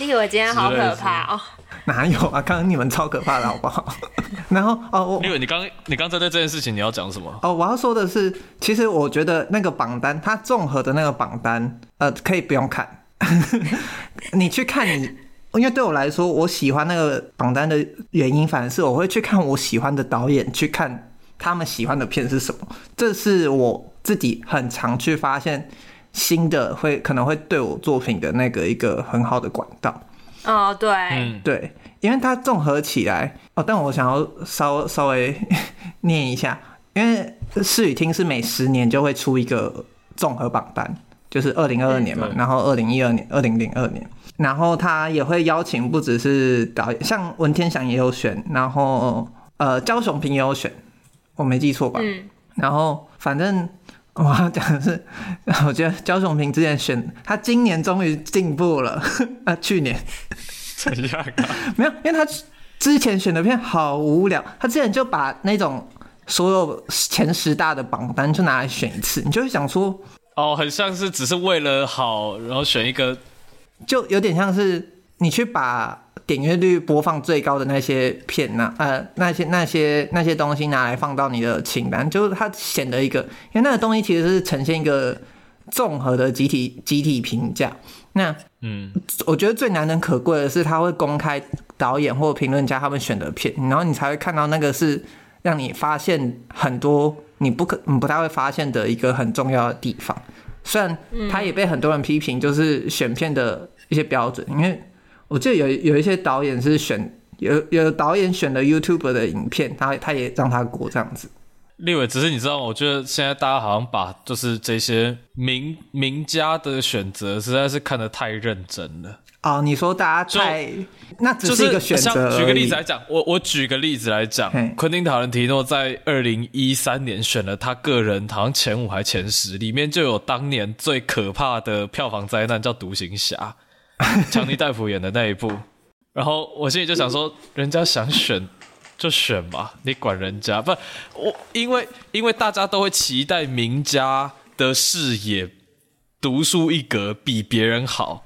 S2: 你以为今天好可怕哦？
S3: 哪有啊？(laughs) 刚刚你们超可怕的，好不好？(laughs) 然后哦，
S1: 因为你刚你刚才对这件事情，你要讲什么？
S3: 哦，我要说的是，其实我觉得那个榜单，它综合的那个榜单，呃，可以不用看。(laughs) 你去看你，因为对我来说，我喜欢那个榜单的原因，反而是我会去看我喜欢的导演，去看他们喜欢的片是什么。这是我自己很常去发现新的会可能会对我作品的那个一个很好的管道。
S2: 哦，对，
S3: 嗯，对，因为它综合起来哦。但我想要稍 (laughs) 稍微念一下，因为视语厅是每十年就会出一个综合榜单，就是二零二二年嘛，然后二零一二年、二零零二年，然后他也会邀请不只是导演，像文天祥也有选，然后呃焦雄平也有选，我没记错吧？嗯，然后反正我要讲的是，我觉得焦雄屏之前选，他今年终于进步了，啊，去年。(laughs)
S1: 怎样啊？(laughs)
S3: 没有，因为他之前选的片好无聊。他之前就把那种所有前十大的榜单就拿来选一次，你就会想说，
S1: 哦，很像是只是为了好，然后选一个，
S3: 就有点像是你去把点阅率播放最高的那些片呐，呃，那些那些那些东西拿来放到你的清单，就是它显得一个，因为那个东西其实是呈现一个综合的集体集体评价。那嗯，我觉得最难能可贵的是，他会公开导演或评论家他们选的片，然后你才会看到那个是让你发现很多你不可你不太会发现的一个很重要的地方。虽然它也被很多人批评，就是选片的一些标准，因为我记得有有一些导演是选有有导演选了 YouTuber 的影片，他他也让他过这样子。
S1: 立伟，只是你知道吗？我觉得现在大家好像把就是这些名名家的选择实在是看得太认真了。
S3: 哦，你说大家太那只是一个选择。
S1: 举个例子来讲，我我举个例子来讲，昆汀塔伦提诺在二零一三年选了他个人好像前五还前十，里面就有当年最可怕的票房灾难叫《独行侠》，(laughs) 强尼戴普演的那一部。然后我心里就想说，人家想选。就选吧，你管人家不？我因为因为大家都会期待名家的视野独树一格，比别人好，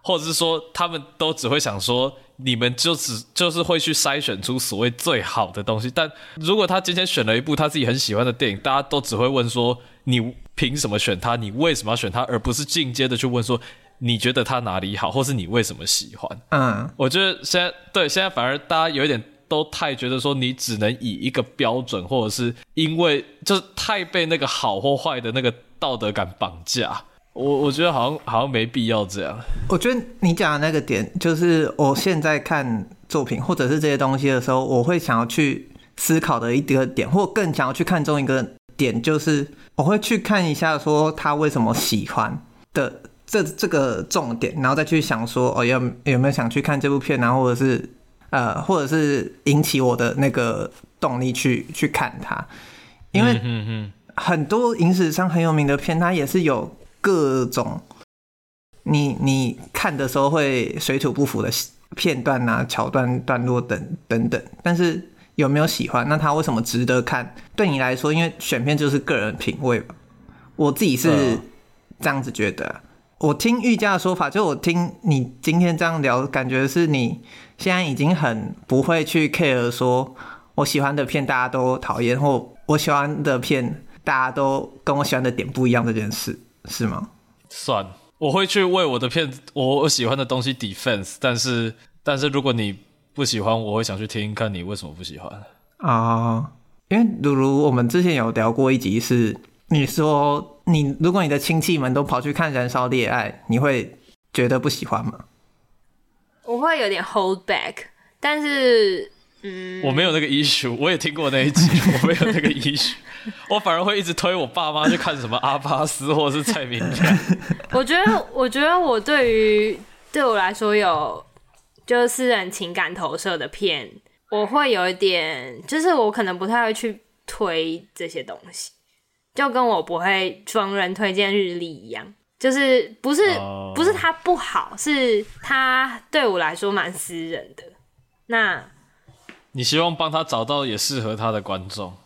S1: 或者是说他们都只会想说，你们就只就是会去筛选出所谓最好的东西。但如果他今天选了一部他自己很喜欢的电影，大家都只会问说，你凭什么选他？你为什么要选他？而不是进阶的去问说，你觉得他哪里好，或是你为什么喜欢？嗯，我觉得现在对现在反而大家有一点。都太觉得说你只能以一个标准，或者是因为就是太被那个好或坏的那个道德感绑架。我我觉得好像好像没必要这样。
S3: 我觉得你讲的那个点，就是我现在看作品或者是这些东西的时候，我会想要去思考的一个点，或更想要去看中一个点，就是我会去看一下说他为什么喜欢的这这个重点，然后再去想说哦，有有没有想去看这部片啊，或者是。呃，或者是引起我的那个动力去去看它，因为很多影史上很有名的片，它也是有各种你你看的时候会水土不服的片段啊、桥段、段落等等等。但是有没有喜欢？那它为什么值得看？对你来说，因为选片就是个人品味吧。我自己是这样子觉得。我听玉佳的说法，就我听你今天这样聊，感觉是你。现在已经很不会去 care 说，我喜欢的片大家都讨厌，或我喜欢的片大家都跟我喜欢的点不一样这件事，是吗？
S1: 算，我会去为我的片，我我喜欢的东西 defense，但是但是如果你不喜欢，我会想去听看你为什么不喜欢
S3: 啊？因为如如我们之前有聊过一集，是你说你如果你的亲戚们都跑去看《燃烧烈爱》，你会觉得不喜欢吗？
S2: 我会有点 hold back，但是，嗯，
S1: 我没有那个 issue，我也听过那一集，(laughs) 我没有那个 issue，我反而会一直推我爸妈去看什么阿巴斯或者是蔡明亮。
S2: 我觉得，我觉得我对于对我来说有就是私人情感投射的片，我会有一点，就是我可能不太会去推这些东西，就跟我不会双人推荐日历一样。就是不是、oh. 不是他不好，是他对我来说蛮私人的。那
S1: 你希望帮他找到也适合他的观众？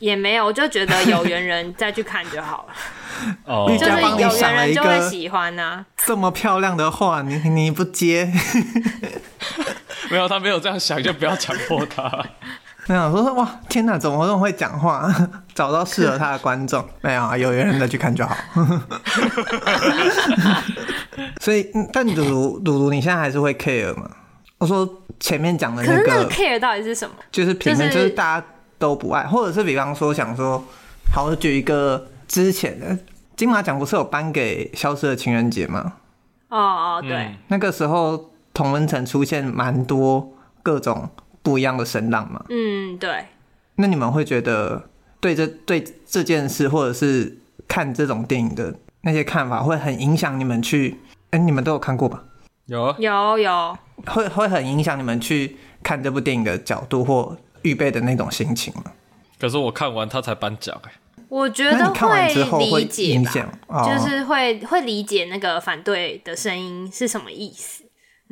S2: 也没有，我就觉得有缘人再去看就好了。(laughs)
S3: 哦，
S2: 就是有缘人就会喜欢啊。
S3: 这么漂亮的话，你你不接？(laughs)
S1: 没有，他没有这样想，就不要强迫他。
S3: 没有说哇，天哪，怎么这么会讲话？(laughs) 找到适合他的观众，(laughs) 没有啊，有缘人再去看就好。(laughs) 所以，但鲁鲁鲁鲁，你现在还是会 care 吗？我说前面讲的那个，
S2: 可是那个 care 到底是什么？
S3: 就是平面，就是大家都不爱，或者是比方说想说，好，我举一个之前的金马奖不是有颁给《消失的情人节》吗？
S2: 哦哦，对、嗯，
S3: 那个时候同温层出现蛮多各种。不一样的声浪嘛？
S2: 嗯，对。
S3: 那你们会觉得对这对这件事，或者是看这种电影的那些看法，会很影响你们去？哎、欸，你们都有看过吧？
S1: 有，
S2: 有，有。
S3: 会会很影响你们去看这部电影的角度或预备的那种心情吗？
S1: 可是我看完他才颁奖哎。
S2: 我觉得会理解吧，
S3: 哦、
S2: 就是会会理解那个反对的声音是什么意思。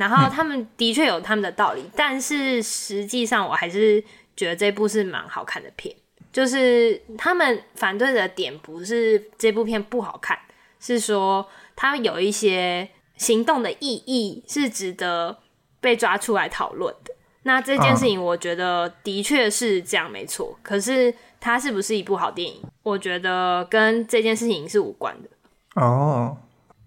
S2: 然后他们的确有他们的道理，嗯、但是实际上我还是觉得这部是蛮好看的片。就是他们反对的点不是这部片不好看，是说他有一些行动的意义是值得被抓出来讨论的。那这件事情我觉得的确是这样，没错。可是它是不是一部好电影？我觉得跟这件事情是无关的。
S3: 哦，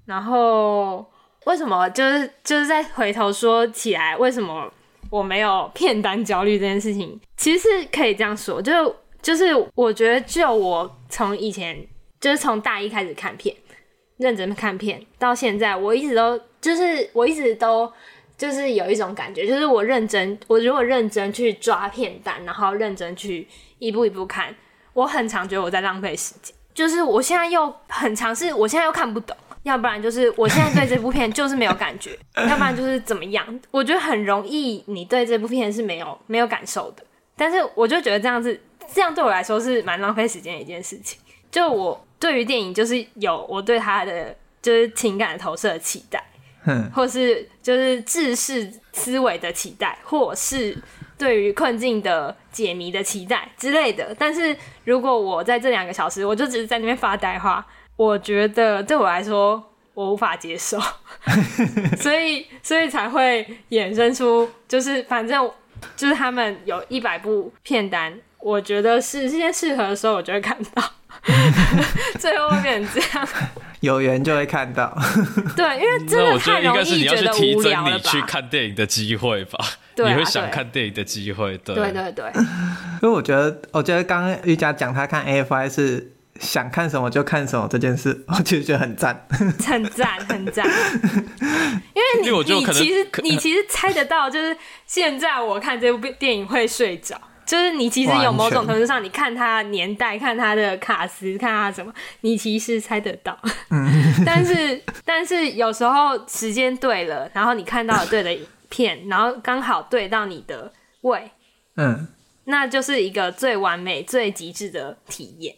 S2: 然后。为什么就是就是再回头说起来，为什么我没有片单焦虑这件事情？其实是可以这样说，就就是我觉得，就我从以前就是从大一开始看片，认真看片到现在，我一直都就是我一直都就是有一种感觉，就是我认真，我如果认真去抓片单，然后认真去一步一步看，我很常觉得我在浪费时间，就是我现在又很常是，我现在又看不懂。要不然就是我现在对这部片就是没有感觉，(laughs) 要不然就是怎么样？我觉得很容易，你对这部片是没有没有感受的。但是我就觉得这样子，这样对我来说是蛮浪费时间的一件事情。就我对于电影就是有我对他的就是情感的投射的期待，或是就是制式思维的期待，或是对于困境的解谜的期待之类的。但是如果我在这两个小时，我就只是在那边发呆的话。我觉得对我来说，我无法接受，(laughs) 所以所以才会衍生出，就是反正就是他们有一百部片单，我觉得是这件适合的时候，我就会看到，(laughs) 最后会变成这样，(laughs)
S3: 有缘就会看到，
S2: 对，因为真的太容易觉得无聊了吧？
S1: 你去看电影的机会吧，
S2: 对啊、
S1: 你会想看电影的机会，对
S2: 对对对，
S3: 所以我觉得，我觉得刚刚瑜伽讲他看 AFI 是。想看什么就看什么这件事，(laughs) 我就觉得很赞，
S2: 很赞，很赞。(laughs) 因为你，你其实你其实猜得到，就是现在我看这部电影会睡着，就是你其实有某种程度上，你看他年代，看他的卡司，看他什么，你其实猜得到。嗯但是但是有时候时间对了，然后你看到了对的片，然后刚好对到你的胃，
S3: 嗯，
S2: 那就是一个最完美、最极致的体验。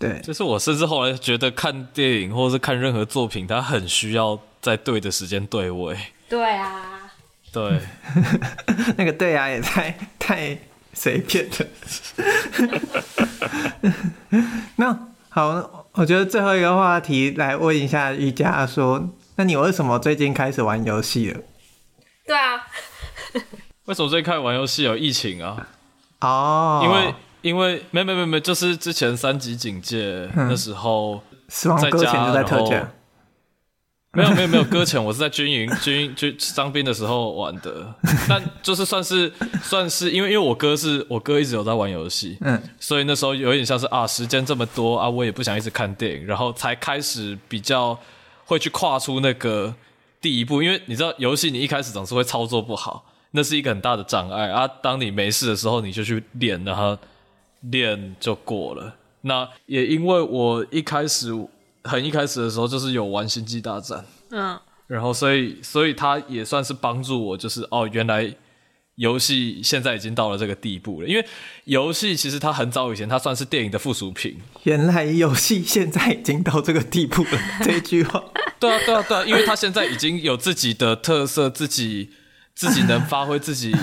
S3: 对，
S1: 就是我甚至后来觉得看电影或者是看任何作品，它很需要在对的时间对位。
S2: 对啊，
S1: 对，(laughs)
S3: 那个对啊也太太随便了。(laughs) 那好，我觉得最后一个话题来问一下瑜伽说，那你为什么最近开始玩游戏了？
S2: 对啊，
S1: 为什么最近开始玩游戏？有疫情啊？
S3: 哦，
S1: 因为。因为没没没没，就是之前三级警戒那时候，
S3: 死亡搁浅就在特价。
S1: 没有没有没有搁浅，我是在军营军军当兵的时候玩的。但就是算是算是，因为因为我哥是我哥一直有在玩游戏，
S3: 嗯，
S1: 所以那时候有点像是啊，时间这么多啊，我也不想一直看电影，然后才开始比较会去跨出那个第一步。因为你知道，游戏你一开始总是会操作不好，那是一个很大的障碍啊。当你没事的时候，你就去练，然后。练就过了。那也因为我一开始很一开始的时候就是有玩星际大战，
S2: 嗯，
S1: 然后所以所以他也算是帮助我，就是哦，原来游戏现在已经到了这个地步了，因为游戏其实它很早以前它算是电影的附属品。
S3: 原来游戏现在已经到这个地步了，(laughs) 这一句话。
S1: 对啊，对啊，对啊，因为他现在已经有自己的特色，自己自己能发挥自己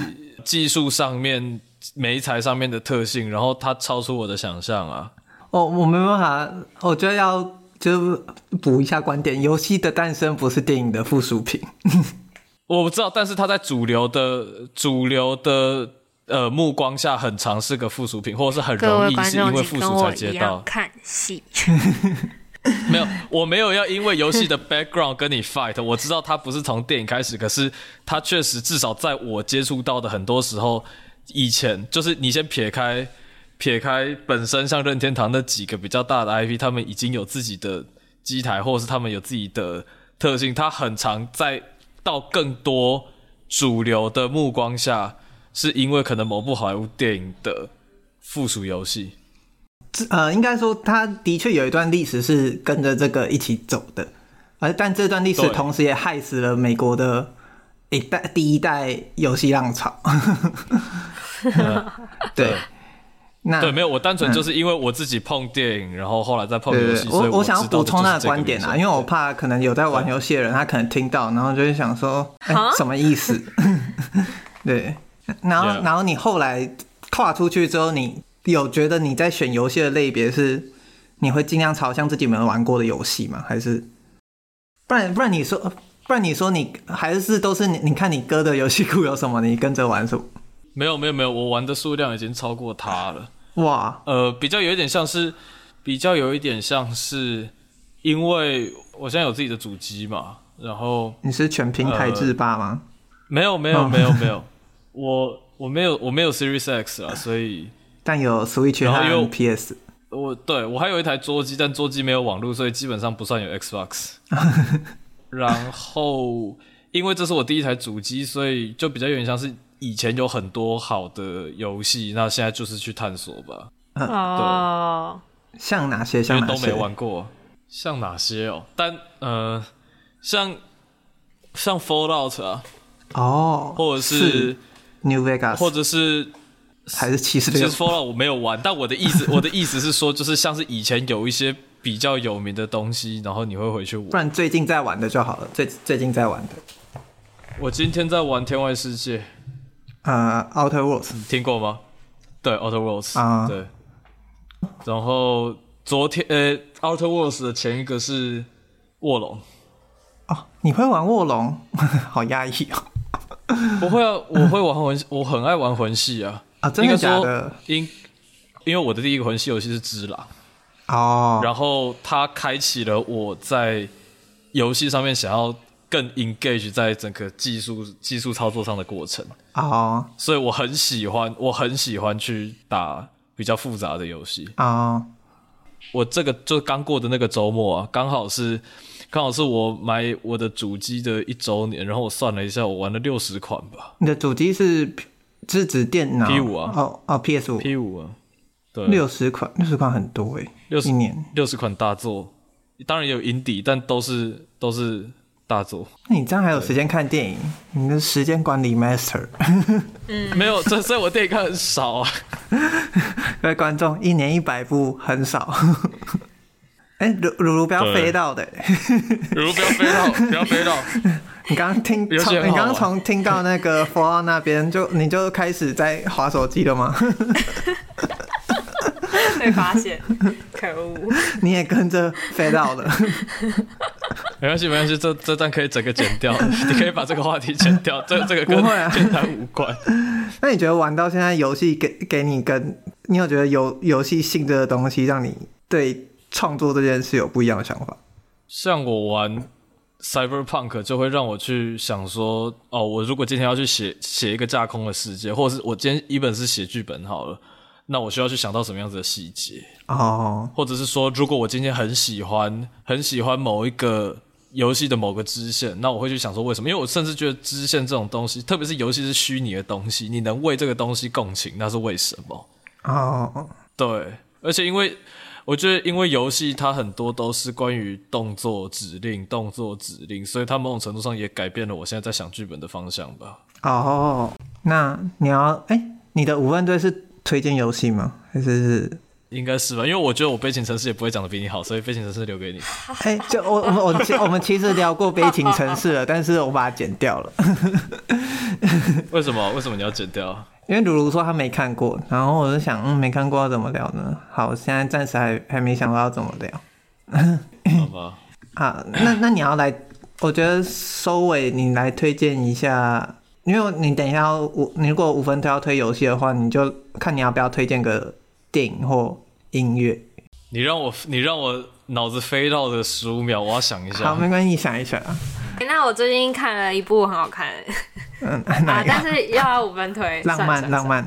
S1: 技术上面、媒材上面的特性，然后它超出我的想象啊！
S3: 哦，我没办法，我觉得要就补一下观点，游戏的诞生不是电影的附属品。
S1: 我不知道，但是它在主流的主流的呃目光下，很常是个附属品，或者是很容易是因为附属才接到
S2: 看戏。(laughs)
S1: 没有，我没有要因为游戏的 background 跟你 fight。我知道它不是从电影开始，可是它确实至少在我接触到的很多时候，以前就是你先撇开撇开本身像任天堂那几个比较大的 IP，他们已经有自己的机台，或者是他们有自己的特性，它很常在。到更多主流的目光下，是因为可能某部好莱坞电影的附属游戏。
S3: 呃，应该说，它的确有一段历史是跟着这个一起走的，而但这段历史同时也害死了美国的一代第一代游戏浪潮。(laughs)
S1: 嗯、对。
S3: 那
S1: 对，没有，我单纯就是因为我自己碰电影，嗯、然后后来再碰游戏，
S3: 我
S1: 我
S3: 想要补充他的观点啊，因为我怕可能有在玩游戏的人，他可能听到，然后就会想说，哎、欸，什么意思？(laughs) 对，然后.然后你后来跨出去之后，你有觉得你在选游戏的类别是你会尽量朝向自己没有玩过的游戏吗？还是不然不然你说不然你说你还是都是你你看你哥的游戏库有什么，你跟着玩什么？
S1: 没有没有没有，我玩的数量已经超过他了。
S3: 哇，
S1: 呃，比较有一点像是，比较有一点像是，因为我现在有自己的主机嘛，然后
S3: 你是全平台制霸吗？
S1: 呃、没有没有没有没有，我我没有我没有 Series X 啊，(laughs) 所以
S3: 但有 Switch 和 PS。
S1: 我对我还有一台桌机，但桌机没有网络，所以基本上不算有 Xbox。(laughs) 然后因为这是我第一台主机，所以就比较有点像是。以前有很多好的游戏，那现在就是去探索吧。
S2: 哦，
S3: 像哪些？像哪些？
S1: 都没玩过。像哪些哦？但呃，像像 Fallout 啊，
S3: 哦，
S1: 或者是
S3: New Vegas，
S1: 或者是
S3: 还是七十六。
S1: 其实 Fallout 我没有玩，但我的意思，我的意思是说，就是像是以前有一些比较有名的东西，然后你会回去玩。
S3: 不然最近在玩的就好了。最最近在玩的，
S1: 我今天在玩《天外世界》。
S3: 呃、uh,，Outer Worlds
S1: 听过吗？对，Outer Worlds 啊，uh, 对。然后昨天呃，Outer Worlds 的前一个是卧龙。
S3: 哦，你会玩卧龙？(laughs) 好压抑哦。
S1: 不会啊，我会玩魂，我很爱玩魂系啊。
S3: 啊，真的假的？
S1: 因因为我的第一个魂系游戏是《只狼》
S3: 哦，
S1: 然后它开启了我在游戏上面想要。更 engage 在整个技术技术操作上的过程
S3: 啊，oh.
S1: 所以我很喜欢，我很喜欢去打比较复杂的游戏
S3: 啊。Oh.
S1: 我这个就刚过的那个周末啊，刚好是刚好是我买我的主机的一周年，然后我算了一下，我玩了六十款吧。
S3: 你的主机是是指电脑
S1: P 五啊？
S3: 哦哦，PS 五
S1: P 五啊，对，
S3: 六十款，六十款很多哎，六十年
S1: 六十款大作，当然也有 indie，但都是都是。大作，
S3: 那你这样还有时间看电影？你的时间管理 master？
S1: 嗯，没有，这所以我电影看很少啊。(laughs)
S3: 各位观众，一年一百部很少。(laughs) 哎、欸，如如如不要飞到的，
S1: 如如不要飞到，不要飞到。
S3: 你刚刚听从你刚刚从听到那个 Fallout 那边，就你就开始在划手机了吗？(laughs) (laughs)
S2: 被发现，可恶！
S3: 你也跟着飞到了。(laughs)
S1: 没关系，没关系，这这段可以整个剪掉。你可以把这个话题剪掉，这这个跟电台无关。(laughs)
S3: 那你觉得玩到现在，游戏给给你跟你有觉得游游戏性质的东西，让你对创作这件事有不一样的想法？
S1: 像我玩 Cyberpunk，就会让我去想说，哦，我如果今天要去写写一个架空的世界，或者是我今天一本是写剧本好了，那我需要去想到什么样子的细节
S3: 哦，
S1: 或者是说，如果我今天很喜欢很喜欢某一个。游戏的某个支线，那我会去想说为什么？因为我甚至觉得支线这种东西，特别是游戏是虚拟的东西，你能为这个东西共情，那是为什么？
S3: 哦，oh.
S1: 对，而且因为我觉得，因为游戏它很多都是关于动作指令、动作指令，所以它某种程度上也改变了我现在在想剧本的方向吧。
S3: 哦，oh. 那你要哎、欸，你的五分队是推荐游戏吗？还是是？
S1: 应该是吧，因为我觉得我悲情城市也不会讲得比你好，所以悲情城市留给你。(laughs)
S3: 哎、欸，就我我我我们其实聊过悲情城市了，但是我把它剪掉了。(laughs)
S1: 为什么？为什么你要剪掉？
S3: 因为鲁鲁说他没看过，然后我就想，嗯，没看过要怎么聊呢？好，现在暂时还还没想到要怎么聊。(laughs)
S1: 好吧。
S3: 啊，那那你要来，我觉得收尾你来推荐一下，因为你等一下五，你如果五分推要推游戏的话，你就看你要不要推荐个。电影或音乐，
S1: 你让我你让我脑子飞到的十五秒，我要想一下。
S3: 好，没关系，你想一想。
S2: 那我最近看了一部很好看，
S3: 嗯，(laughs)
S2: 啊，但是要五分推，
S3: 浪 (laughs) 漫浪漫。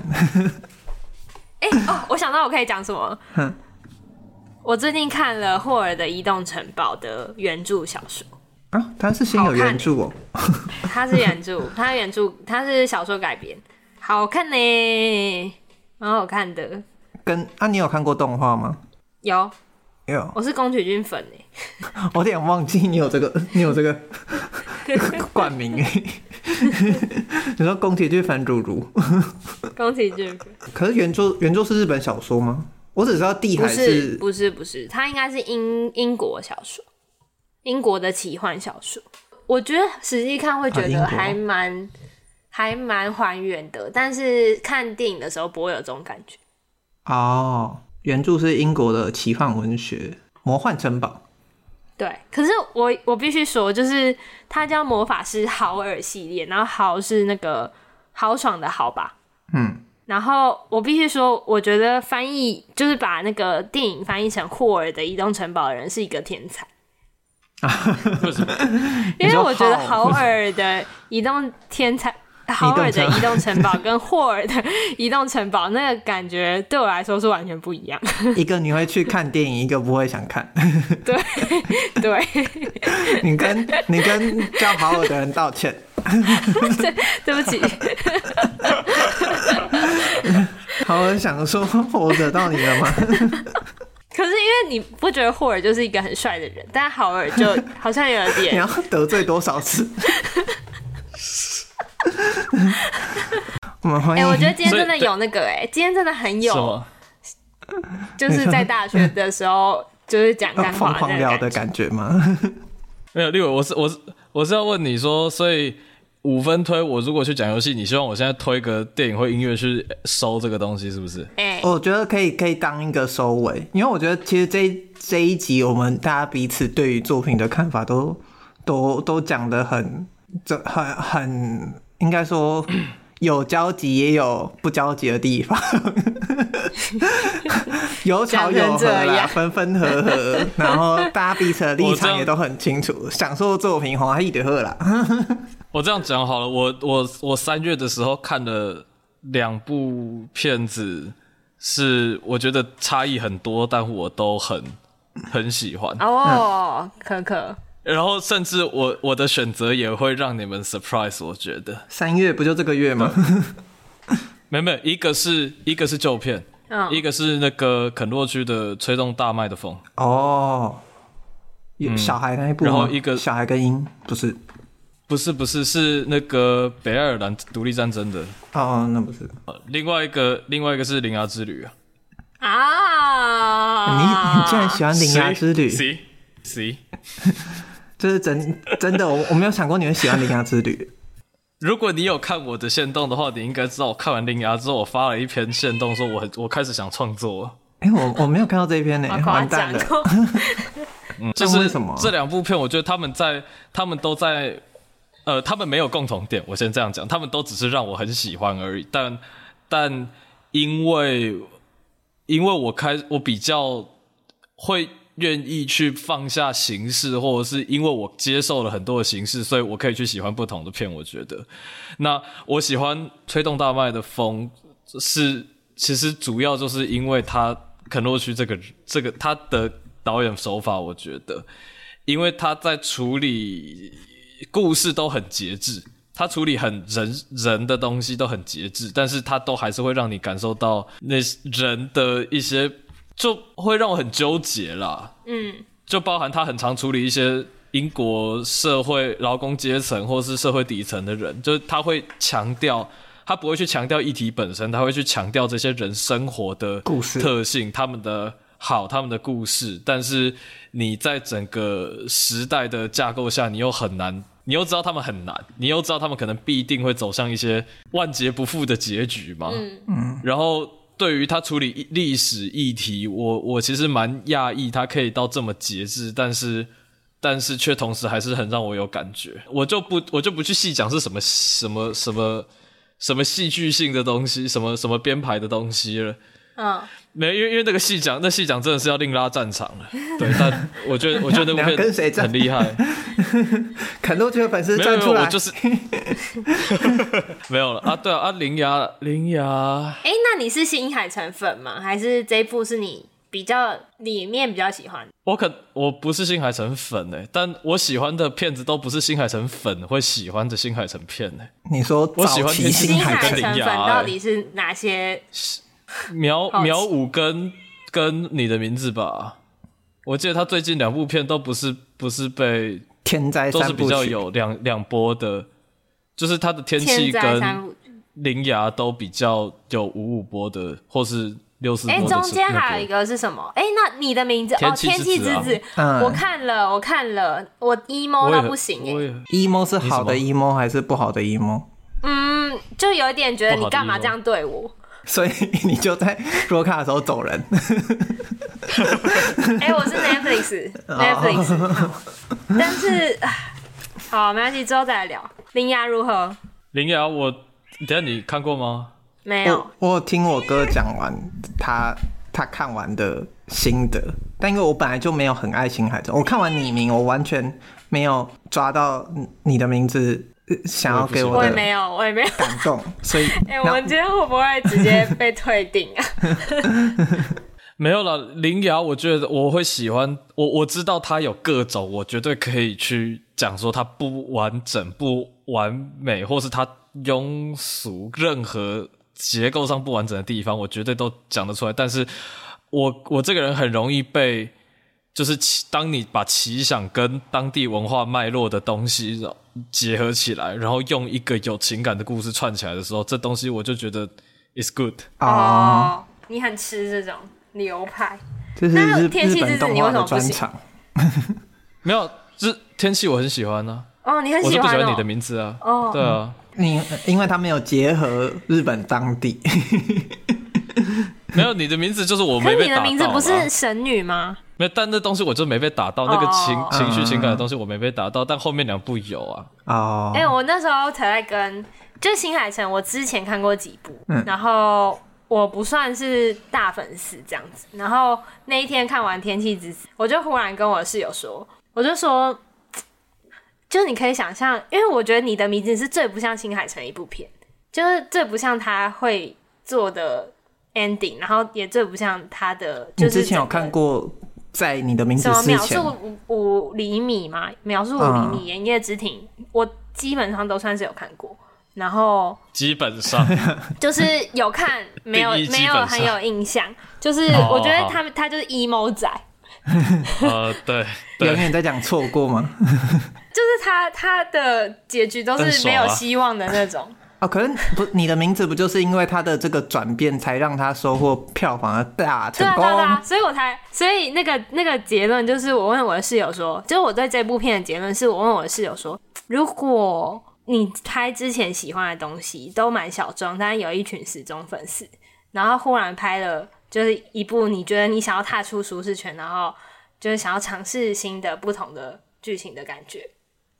S2: 哎、欸、哦，我想到我可以讲什么。哼，我最近看了霍尔的《移动城堡》的原著小说
S3: 啊，它是先有原著哦，
S2: 它 (laughs) 是原著，它原著它是小说改编，好看呢，蛮好看的。
S3: 跟啊，你有看过动画吗？
S2: 有，
S3: 有。
S2: 我是宫崎骏粉哎，(laughs)
S3: 我有点忘记你有这个，你有这个 (laughs) 冠名哎。你说宫崎骏粉如如，
S2: 宫崎骏粉。
S3: 可是原著原著是日本小说吗？我只知道地海是，
S2: 不是不是不是，它应该是英英国小说，英国的奇幻小说。我觉得实际看会觉得还蛮、啊、还蛮还原的，但是看电影的时候不会有这种感觉。
S3: 哦，原著是英国的奇幻文学《魔幻城堡》。
S2: 对，可是我我必须说，就是它叫魔法师豪尔系列，然后豪是那个豪爽的豪吧？
S3: 嗯。
S2: 然后我必须说，我觉得翻译就是把那个电影翻译成霍尔的移动城堡的人是一个天才。
S1: 为什么？
S2: 因为我觉得豪尔的移动天才。(laughs) 豪尔的移动城堡 (laughs) 跟霍尔的 (laughs) 移动城堡，那个感觉对我来说是完全不一样。
S3: 一个你会去看电影，一个不会想看。
S2: 对对，
S3: 你跟你跟叫豪尔的人道歉。
S2: 对，对不起。
S3: 豪尔想说，我惹到你了吗？
S2: 可是因为你不觉得霍尔就是一个很帅的人，但豪尔就 (laughs) 好像有点。
S3: 你要得罪多少次？(laughs)
S2: 哎、欸，我觉得今天真的有那个哎、欸，今天真的很有，就是在大学的时候就是讲干话
S3: 疯狂聊的感觉吗？(laughs)
S1: 没有，立伟，我是我是我是要问你说，所以五分推我如果去讲游戏，你希望我现在推个电影或音乐去收这个东西，是不是？
S2: 哎、欸，
S3: 我觉得可以可以当一个收尾，因为我觉得其实这一这一集我们大家彼此对于作品的看法都都都讲的很这很很应该说。有交集也有不交集的地方，(laughs) 有吵有和啦，分分合合，(laughs) 然后大家彼此的立场也都很清楚，享受作品欢喜就好啦。(laughs)
S1: 我这样讲好了，我我我三月的时候看了两部片子，是我觉得差异很多，但我都很很喜欢
S2: 哦，可可。
S1: 然后甚至我我的选择也会让你们 surprise，我觉得。
S3: 三月不就这个月吗？(laughs)
S1: 没没，一个是一个是旧片，嗯，一个是那个肯洛区的吹动大麦的风。
S3: 哦，有小孩那一部，
S1: 然后一个
S3: 小孩跟鹰？不是。
S1: 不是不是是那个北爱尔兰独立战争的。
S3: 哦，那不是，
S1: 另外一个另外一个是铃芽之旅啊。
S2: 啊，
S3: 你你竟然喜欢铃芽之旅
S1: ？C。(laughs)
S3: 这是真真的，我我没有想过你会喜欢《铃芽之旅》。
S1: 如果你有看我的线动的话，你应该知道我看完《铃芽》之后，我发了一篇线动，说我我开始想创作。
S3: 哎、欸，我我没有看到这一篇呢，完蛋了。
S1: 嗯，(laughs) 就是什么这两部片，我觉得他们在他们都在呃，他们没有共同点。我先这样讲，他们都只是让我很喜欢而已。但但因为因为我开我比较会。愿意去放下形式，或者是因为我接受了很多的形式，所以我可以去喜欢不同的片。我觉得，那我喜欢《吹动大麦的风》是其实主要就是因为他肯洛区这个这个他的导演手法，我觉得，因为他在处理故事都很节制，他处理很人人的东西都很节制，但是他都还是会让你感受到那人的一些。就会让我很纠结啦，
S2: 嗯，
S1: 就包含他很常处理一些英国社会劳工阶层或是社会底层的人，就是他会强调，他不会去强调议题本身，他会去强调这些人生活的
S3: 故事
S1: 特性，他们的好，他们的故事。但是你在整个时代的架构下，你又很难，你又知道他们很难，你又知道他们可能必定会走向一些万劫不复的结局嘛。嗯嗯。然后对于他处理历史议题，我我其实蛮讶异，他可以到这么节制，但是。但是却同时还是很让我有感觉，我就不我就不去细讲是什么什么什么什么戏剧性的东西，什么什么编排的东西了。嗯，没，因为因为那个细讲，那细讲真的是要另拉战场了。对，但我觉得我觉得那部片很厉害。
S3: 肯洛基的粉丝站出来，
S1: 我就是 (laughs) 没有了啊！对啊，啊铃芽铃芽，
S2: 哎、欸，那你是新海诚粉吗？还是这一部是你？比较里面比较喜欢
S1: 我可我不是新海诚粉哎，但我喜欢的片子都不是新海诚粉会喜欢的新海诚片哎。
S3: 你说
S1: 我喜欢
S3: 新
S2: 海诚粉到底是哪些？
S1: 苗苗五跟跟你的名字吧，我记得他最近两部片都不是不是被
S3: 天灾，
S1: 都是比较有两两波的，就是他的天气跟铃芽都比较有五五波的，或是。哎、欸，中间还有一个
S2: 是什么？哎、欸，那你的名字？哦，天气之子，我看了，我看了，我 emo 到不行哎
S3: ，emo 是好的 emo 还是不好的 emo？
S2: 嗯，就有一点觉得你干嘛这样对我，(laughs)
S3: 所以你就在弱卡的时候走人。(laughs)
S2: 哎、欸，我是 Netflix，Netflix，、oh. 但是好，没关系，之后再来聊。铃芽如何？
S1: 铃芽，我等下你看过吗？
S2: 没有，
S3: 我，我听我哥讲完他他看完的心得，但因为我本来就没有很爱新海诚，我看完你名，我完全没有抓到你的名字，想要给我的，
S2: 我也没有，我也没有
S3: 感动，所以，(laughs)
S2: 哎、欸，我们今天会不会直接被退订啊？(laughs)
S1: 没有了，林瑶，我觉得我会喜欢，我我知道他有各种，我绝对可以去讲说他不完整、不完美，或是他庸俗，任何。结构上不完整的地方，我绝对都讲得出来。但是我我这个人很容易被，就是当你把奇想跟当地文化脉络的东西结合起来，然后用一个有情感的故事串起来的时候，这东西我就觉得 is good
S2: 哦。你很吃这种牛排，
S3: 这是日天气之子，你为什么不喜欢？(laughs)
S1: 没有，这天气我很喜欢呢、
S2: 啊。哦，你很喜欢、哦，
S1: 我就不喜欢你的名字啊。哦，对啊。
S3: 你因为他没有结合日本当地，(laughs)
S1: 没有你的名字就是我没被打到。
S2: 你的名字不是神女吗？
S1: 没有，但那东西我就没被打到，那个情情绪情感的东西我没被打到，但后面两部有啊。
S3: 哦，
S2: 哎，我那时候才在跟，就新海诚，我之前看过几部，然后我不算是大粉丝这样子，然后那一天看完《天气之子》，我就忽然跟我室友说，我就说。就是你可以想象，因为我觉得你的名字是最不像新海诚一部片，就是最不像他会做的 ending，然后也最不像他的。就是
S3: 之前有看过在你的名字之前，
S2: 什么秒速五厘米嘛？秒速五厘米，言叶之庭，我基本上都算是有看过。然后
S1: 基本上 (laughs)
S2: 就是有看，没有没有很有印象。就是我觉得他们他就是 emo 仔。
S1: 呃，对，(laughs)
S3: 有人在讲错过吗？(laughs)
S2: 就是他他的结局都是没有希望的那种
S3: 哦。可能不，(laughs) 你的名字不就是因为他的这个转变，才让他收获票房的大成功？对啊，对啊，
S2: 所以我才，所以那个那个结论就是，我问我的室友说，就是我对这部片的结论是我问我的室友说，如果你拍之前喜欢的东西都蛮小众，但有一群死忠粉丝，然后忽然拍了就是一部你觉得你想要踏出舒适圈，然后就是想要尝试新的不同的剧情的感觉。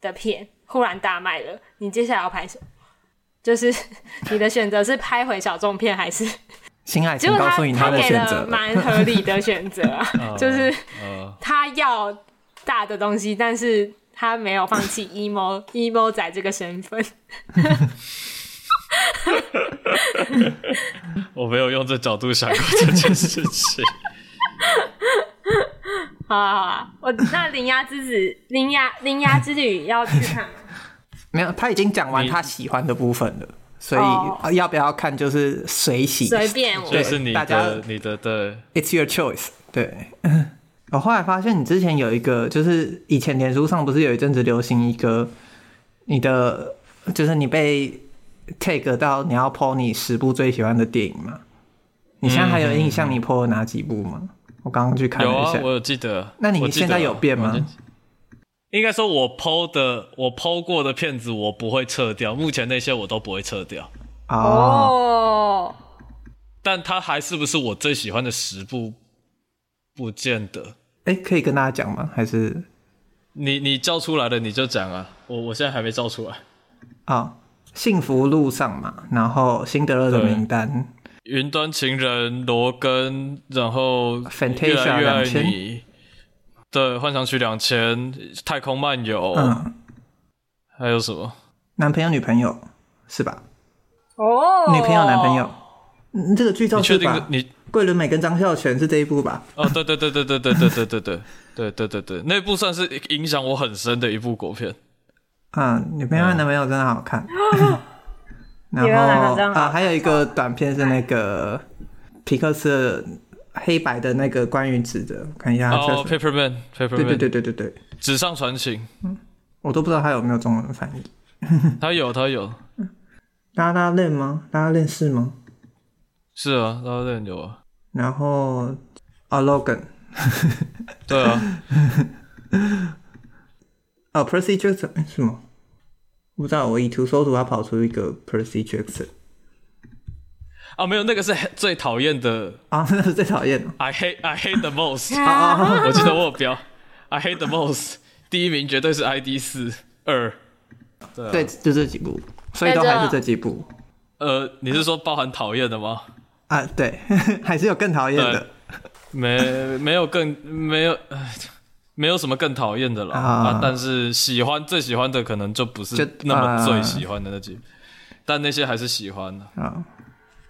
S2: 的片忽然大卖了，你接下来要拍什么？就是 (laughs) 你的选择是拍回小众片，还是
S3: 新海诚告诉你他的选择？
S2: 蛮合理的选择啊，(laughs) (laughs) 就是他要大的东西，但是他没有放弃 emo emo 仔这个身份。
S1: 我没有用这角度想过这件事情。
S2: 好啊好啊，我那铃芽之子，铃芽铃芽之旅要去看吗？
S3: 没有，他已经讲完他喜欢的部分了，所以要不要看就是随喜，
S2: 随便我，
S1: 就是你的你的对
S3: ，It's your choice。对，(laughs) 我后来发现你之前有一个，就是以前脸书上不是有一阵子流行一个，你的就是你被 take 到你要 po 你十部最喜欢的电影吗？你现在还有印象你 po 了哪几部吗？我刚刚去看了一下，
S1: 有啊，我有记得。
S3: 那你现在有变吗？
S1: 应该说，我 po 的我 po 过的片子，我不会撤掉。目前那些我都不会撤掉。
S2: 哦，
S1: 但它还是不是我最喜欢的十部？不见得。
S3: 哎，可以跟大家讲吗？还是
S1: 你你叫出来的你就讲啊。我我现在还没叫出来。
S3: 啊，幸福路上嘛，然后辛德勒的名单。
S1: 云端情人、罗根，然后越
S3: ，Fantasia
S1: 来越爱你，对，幻想曲两千，太空漫游，嗯，还有什么？
S3: 男朋友女朋友是吧？
S2: 哦，
S3: 女朋友男朋友，嗯，这个剧照是吧？
S1: 你确定你
S3: 桂纶镁跟张孝全是这一部吧？
S1: 哦，对对对对对对对对对对对对对对，那部算是影响我很深的一部国片。
S3: 嗯，女朋友 (laughs) 男朋友真的好看。然后啊，还有一个短片是那个皮克斯黑白的那个关于纸的，看一下。
S1: 哦，Paperman，Paperman，对
S3: 对对对对对，
S1: 纸上传情。
S3: 嗯，我都不知道他有没有中文翻译。(laughs)
S1: 他有，他有。
S3: 拉拉链吗？拉拉链是吗？
S1: 是啊，拉拉链有啊。
S3: 然后啊，Logan。
S1: 对啊。
S3: 啊，(laughs) Percy Jackson 是吗？不知道，我以图搜图，它跑出一个 Percy Jackson。
S1: 啊，没有，那个是最讨厌的
S3: 啊，那是最讨厌的。
S1: I hate I hate the most。我记得我有标，I hate the most。第一名绝对是 ID 四二。
S3: 对，就这几部，所以都还是这几部。
S1: 呃，你是说包含讨厌的吗？
S3: 啊，对，(laughs) 还是有更讨厌的。
S1: 没，没有更没有。没有什么更讨厌的了啊，啊，但是喜欢最喜欢的可能就不是那么最喜欢的那几，但那些还是喜欢的
S3: 啊。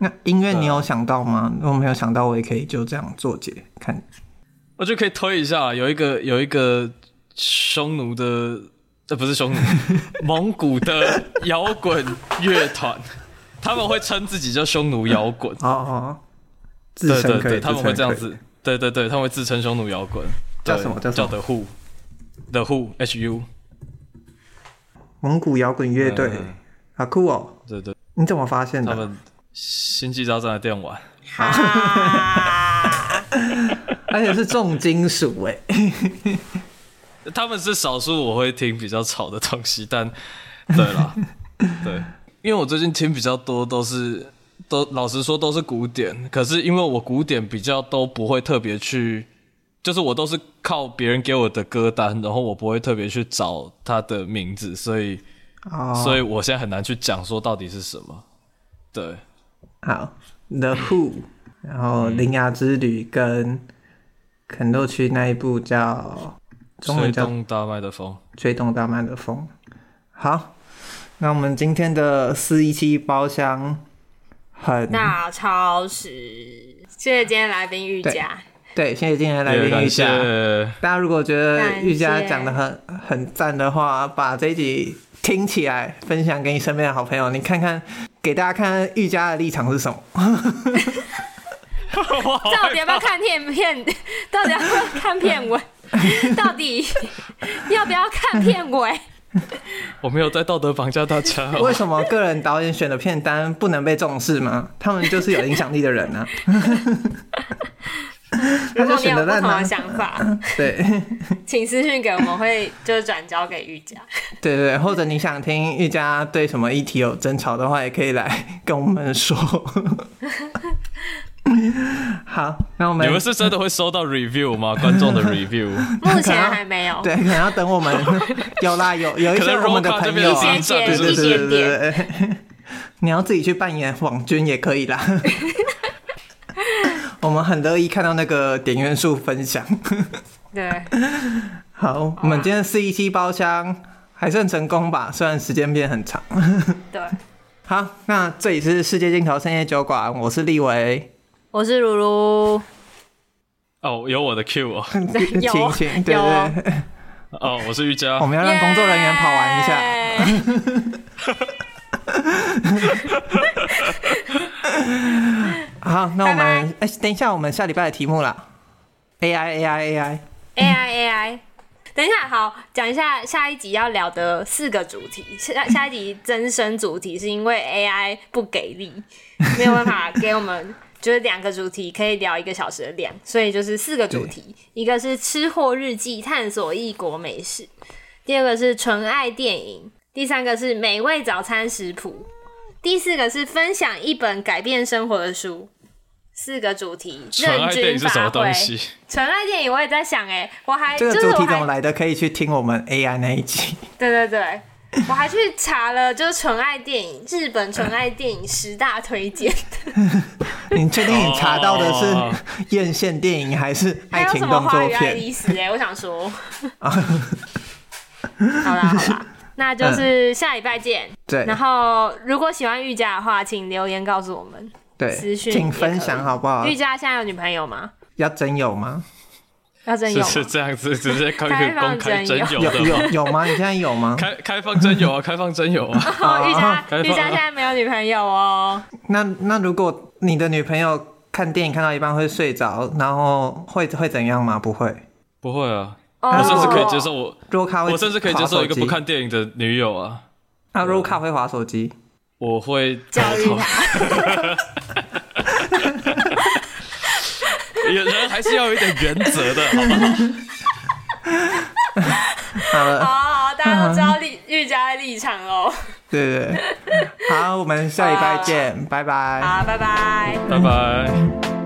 S3: 那音乐你有想到吗？如果没有想到，我也可以就这样做解看。
S1: 我就可以推一下，有一个有一个匈奴的，呃，不是匈奴，(laughs) 蒙古的摇滚乐团，他们会称自己叫匈奴摇滚。
S3: 哦哦，
S1: 对对对，他们会这样子，对对对，他们会自称匈奴摇滚。
S3: 叫什么？叫？
S1: 叫 The Who，The Who，H U，
S3: 蒙古摇滚乐队，好酷哦！
S1: 对对，
S3: 你怎么发现的？
S1: 他们星际大战的电玩，(laughs)
S3: 而且是重金属哎。(laughs)
S1: 他们是少数我会听比较吵的东西，但 (laughs) 对啦，对，因为我最近听比较多都是都老实说都是古典，可是因为我古典比较都不会特别去。就是我都是靠别人给我的歌单，然后我不会特别去找他的名字，所以，oh. 所以我现在很难去讲说到底是什么。对，
S3: 好，The Who，然后《铃芽之旅》跟肯豆区那一部叫中文叫《
S1: 吹动大麦的风》，
S3: 吹动大麦的风。好，那我们今天的四一七包厢很
S2: 大超时，谢谢今天来宾玉佳。
S3: 对，谢谢今天来宾玉佳。大家如果觉得玉佳讲的很很赞的话，把这一集听起来，分享给你身边的好朋友，你看看，给大家看看玉佳的立场是什么。(laughs)
S2: 到底要不要看片片？到底要不要看片尾？(laughs) 到底要不要看片尾？
S1: 我没有在道德绑架大家。
S3: 为什么个人导演选的片单不能被重视吗？他们就是有影响力的人呢、啊。(laughs)
S2: 如果你有不同的想法，(laughs)
S3: 对，(laughs)
S2: 请私信给我们，会就是转交给玉佳。(laughs)
S3: 对对，或者你想听玉佳对什么议题有争吵的话，也可以来跟我们说。好，那我们
S1: 你们是真的会收到 review 吗？观众的 review？
S2: 目前还没有，
S3: 对，可能要等我们有啦，有有一些我们的朋友，
S2: 对对对对对，
S3: 你要自己去扮演网军也可以啦。我们很乐意看到那个点元素分享。(laughs)
S2: 对，
S3: 好，我们今天四一七包厢还算成功吧？虽然时间变很长。
S2: 对，(laughs)
S3: 好，那这里是世界尽头深夜酒馆，我是立维，
S2: 我是如如。
S1: 哦，有我的 Q 哦，
S3: 请 (laughs) 请，对对对。
S1: 哦，我是瑜伽，
S3: 我们要让工作人员跑完一下。好，那我们哎、欸，等一下，我们下礼拜的题目啦。AI AI AI
S2: AI AI，等一下，好，讲一下下一集要聊的四个主题。下 (coughs) 下一集增生主题是因为 AI 不给力，(laughs) 没有办法给我们就是两个主题可以聊一个小时的量，所以就是四个主题，一个是吃货日记，探索异国美食；第二个是纯爱电影；第三个是美味早餐食谱；第四个是分享一本改变生活的书。四个主题，
S1: 纯爱电影是什么东西？
S2: 纯爱电影我也在想，哎，我还
S3: 这个主题怎么来的？可以去听我们 AI 那一集。
S2: 对对对，我还去查了，就是纯爱电影，日本纯爱电影十大推荐。(laughs)
S3: 你确定你查到的是艳羡电影还是爱情动作片？爱
S2: 丽丝哎，我想说。好 (laughs) 啦好啦，那就是下礼拜见。
S3: 对，
S2: 然后如果喜欢玉佳的话，请留言告诉我们。
S3: 对，请分享好不好？
S2: 玉佳现在有女朋友吗？
S3: 要真有吗？
S2: 要真有？
S1: 是这样子，(laughs) 直接开公开真有
S3: 有有有吗？你现在有吗？(laughs)
S1: 开开放真有啊，开放真有啊！
S2: 玉佳玉佳现在没有女朋友哦。
S3: 那那如果你的女朋友看电影看到一半会睡着，然后会会怎样吗？不会，
S1: 不会啊。我甚至可以接受我，
S3: 我
S1: 甚至可以接受一个不看电影的女友啊。
S3: 那如果卡会滑手机？
S1: 我会
S2: 教育他。
S1: 有 (laughs) 人还是要有一点原则的，好 (laughs)
S3: 好了，
S2: 好好，大家都知道立玉佳的立场哦。
S3: 对对对，好，我们下礼拜见，拜拜。
S2: 好，拜拜，
S1: 拜拜。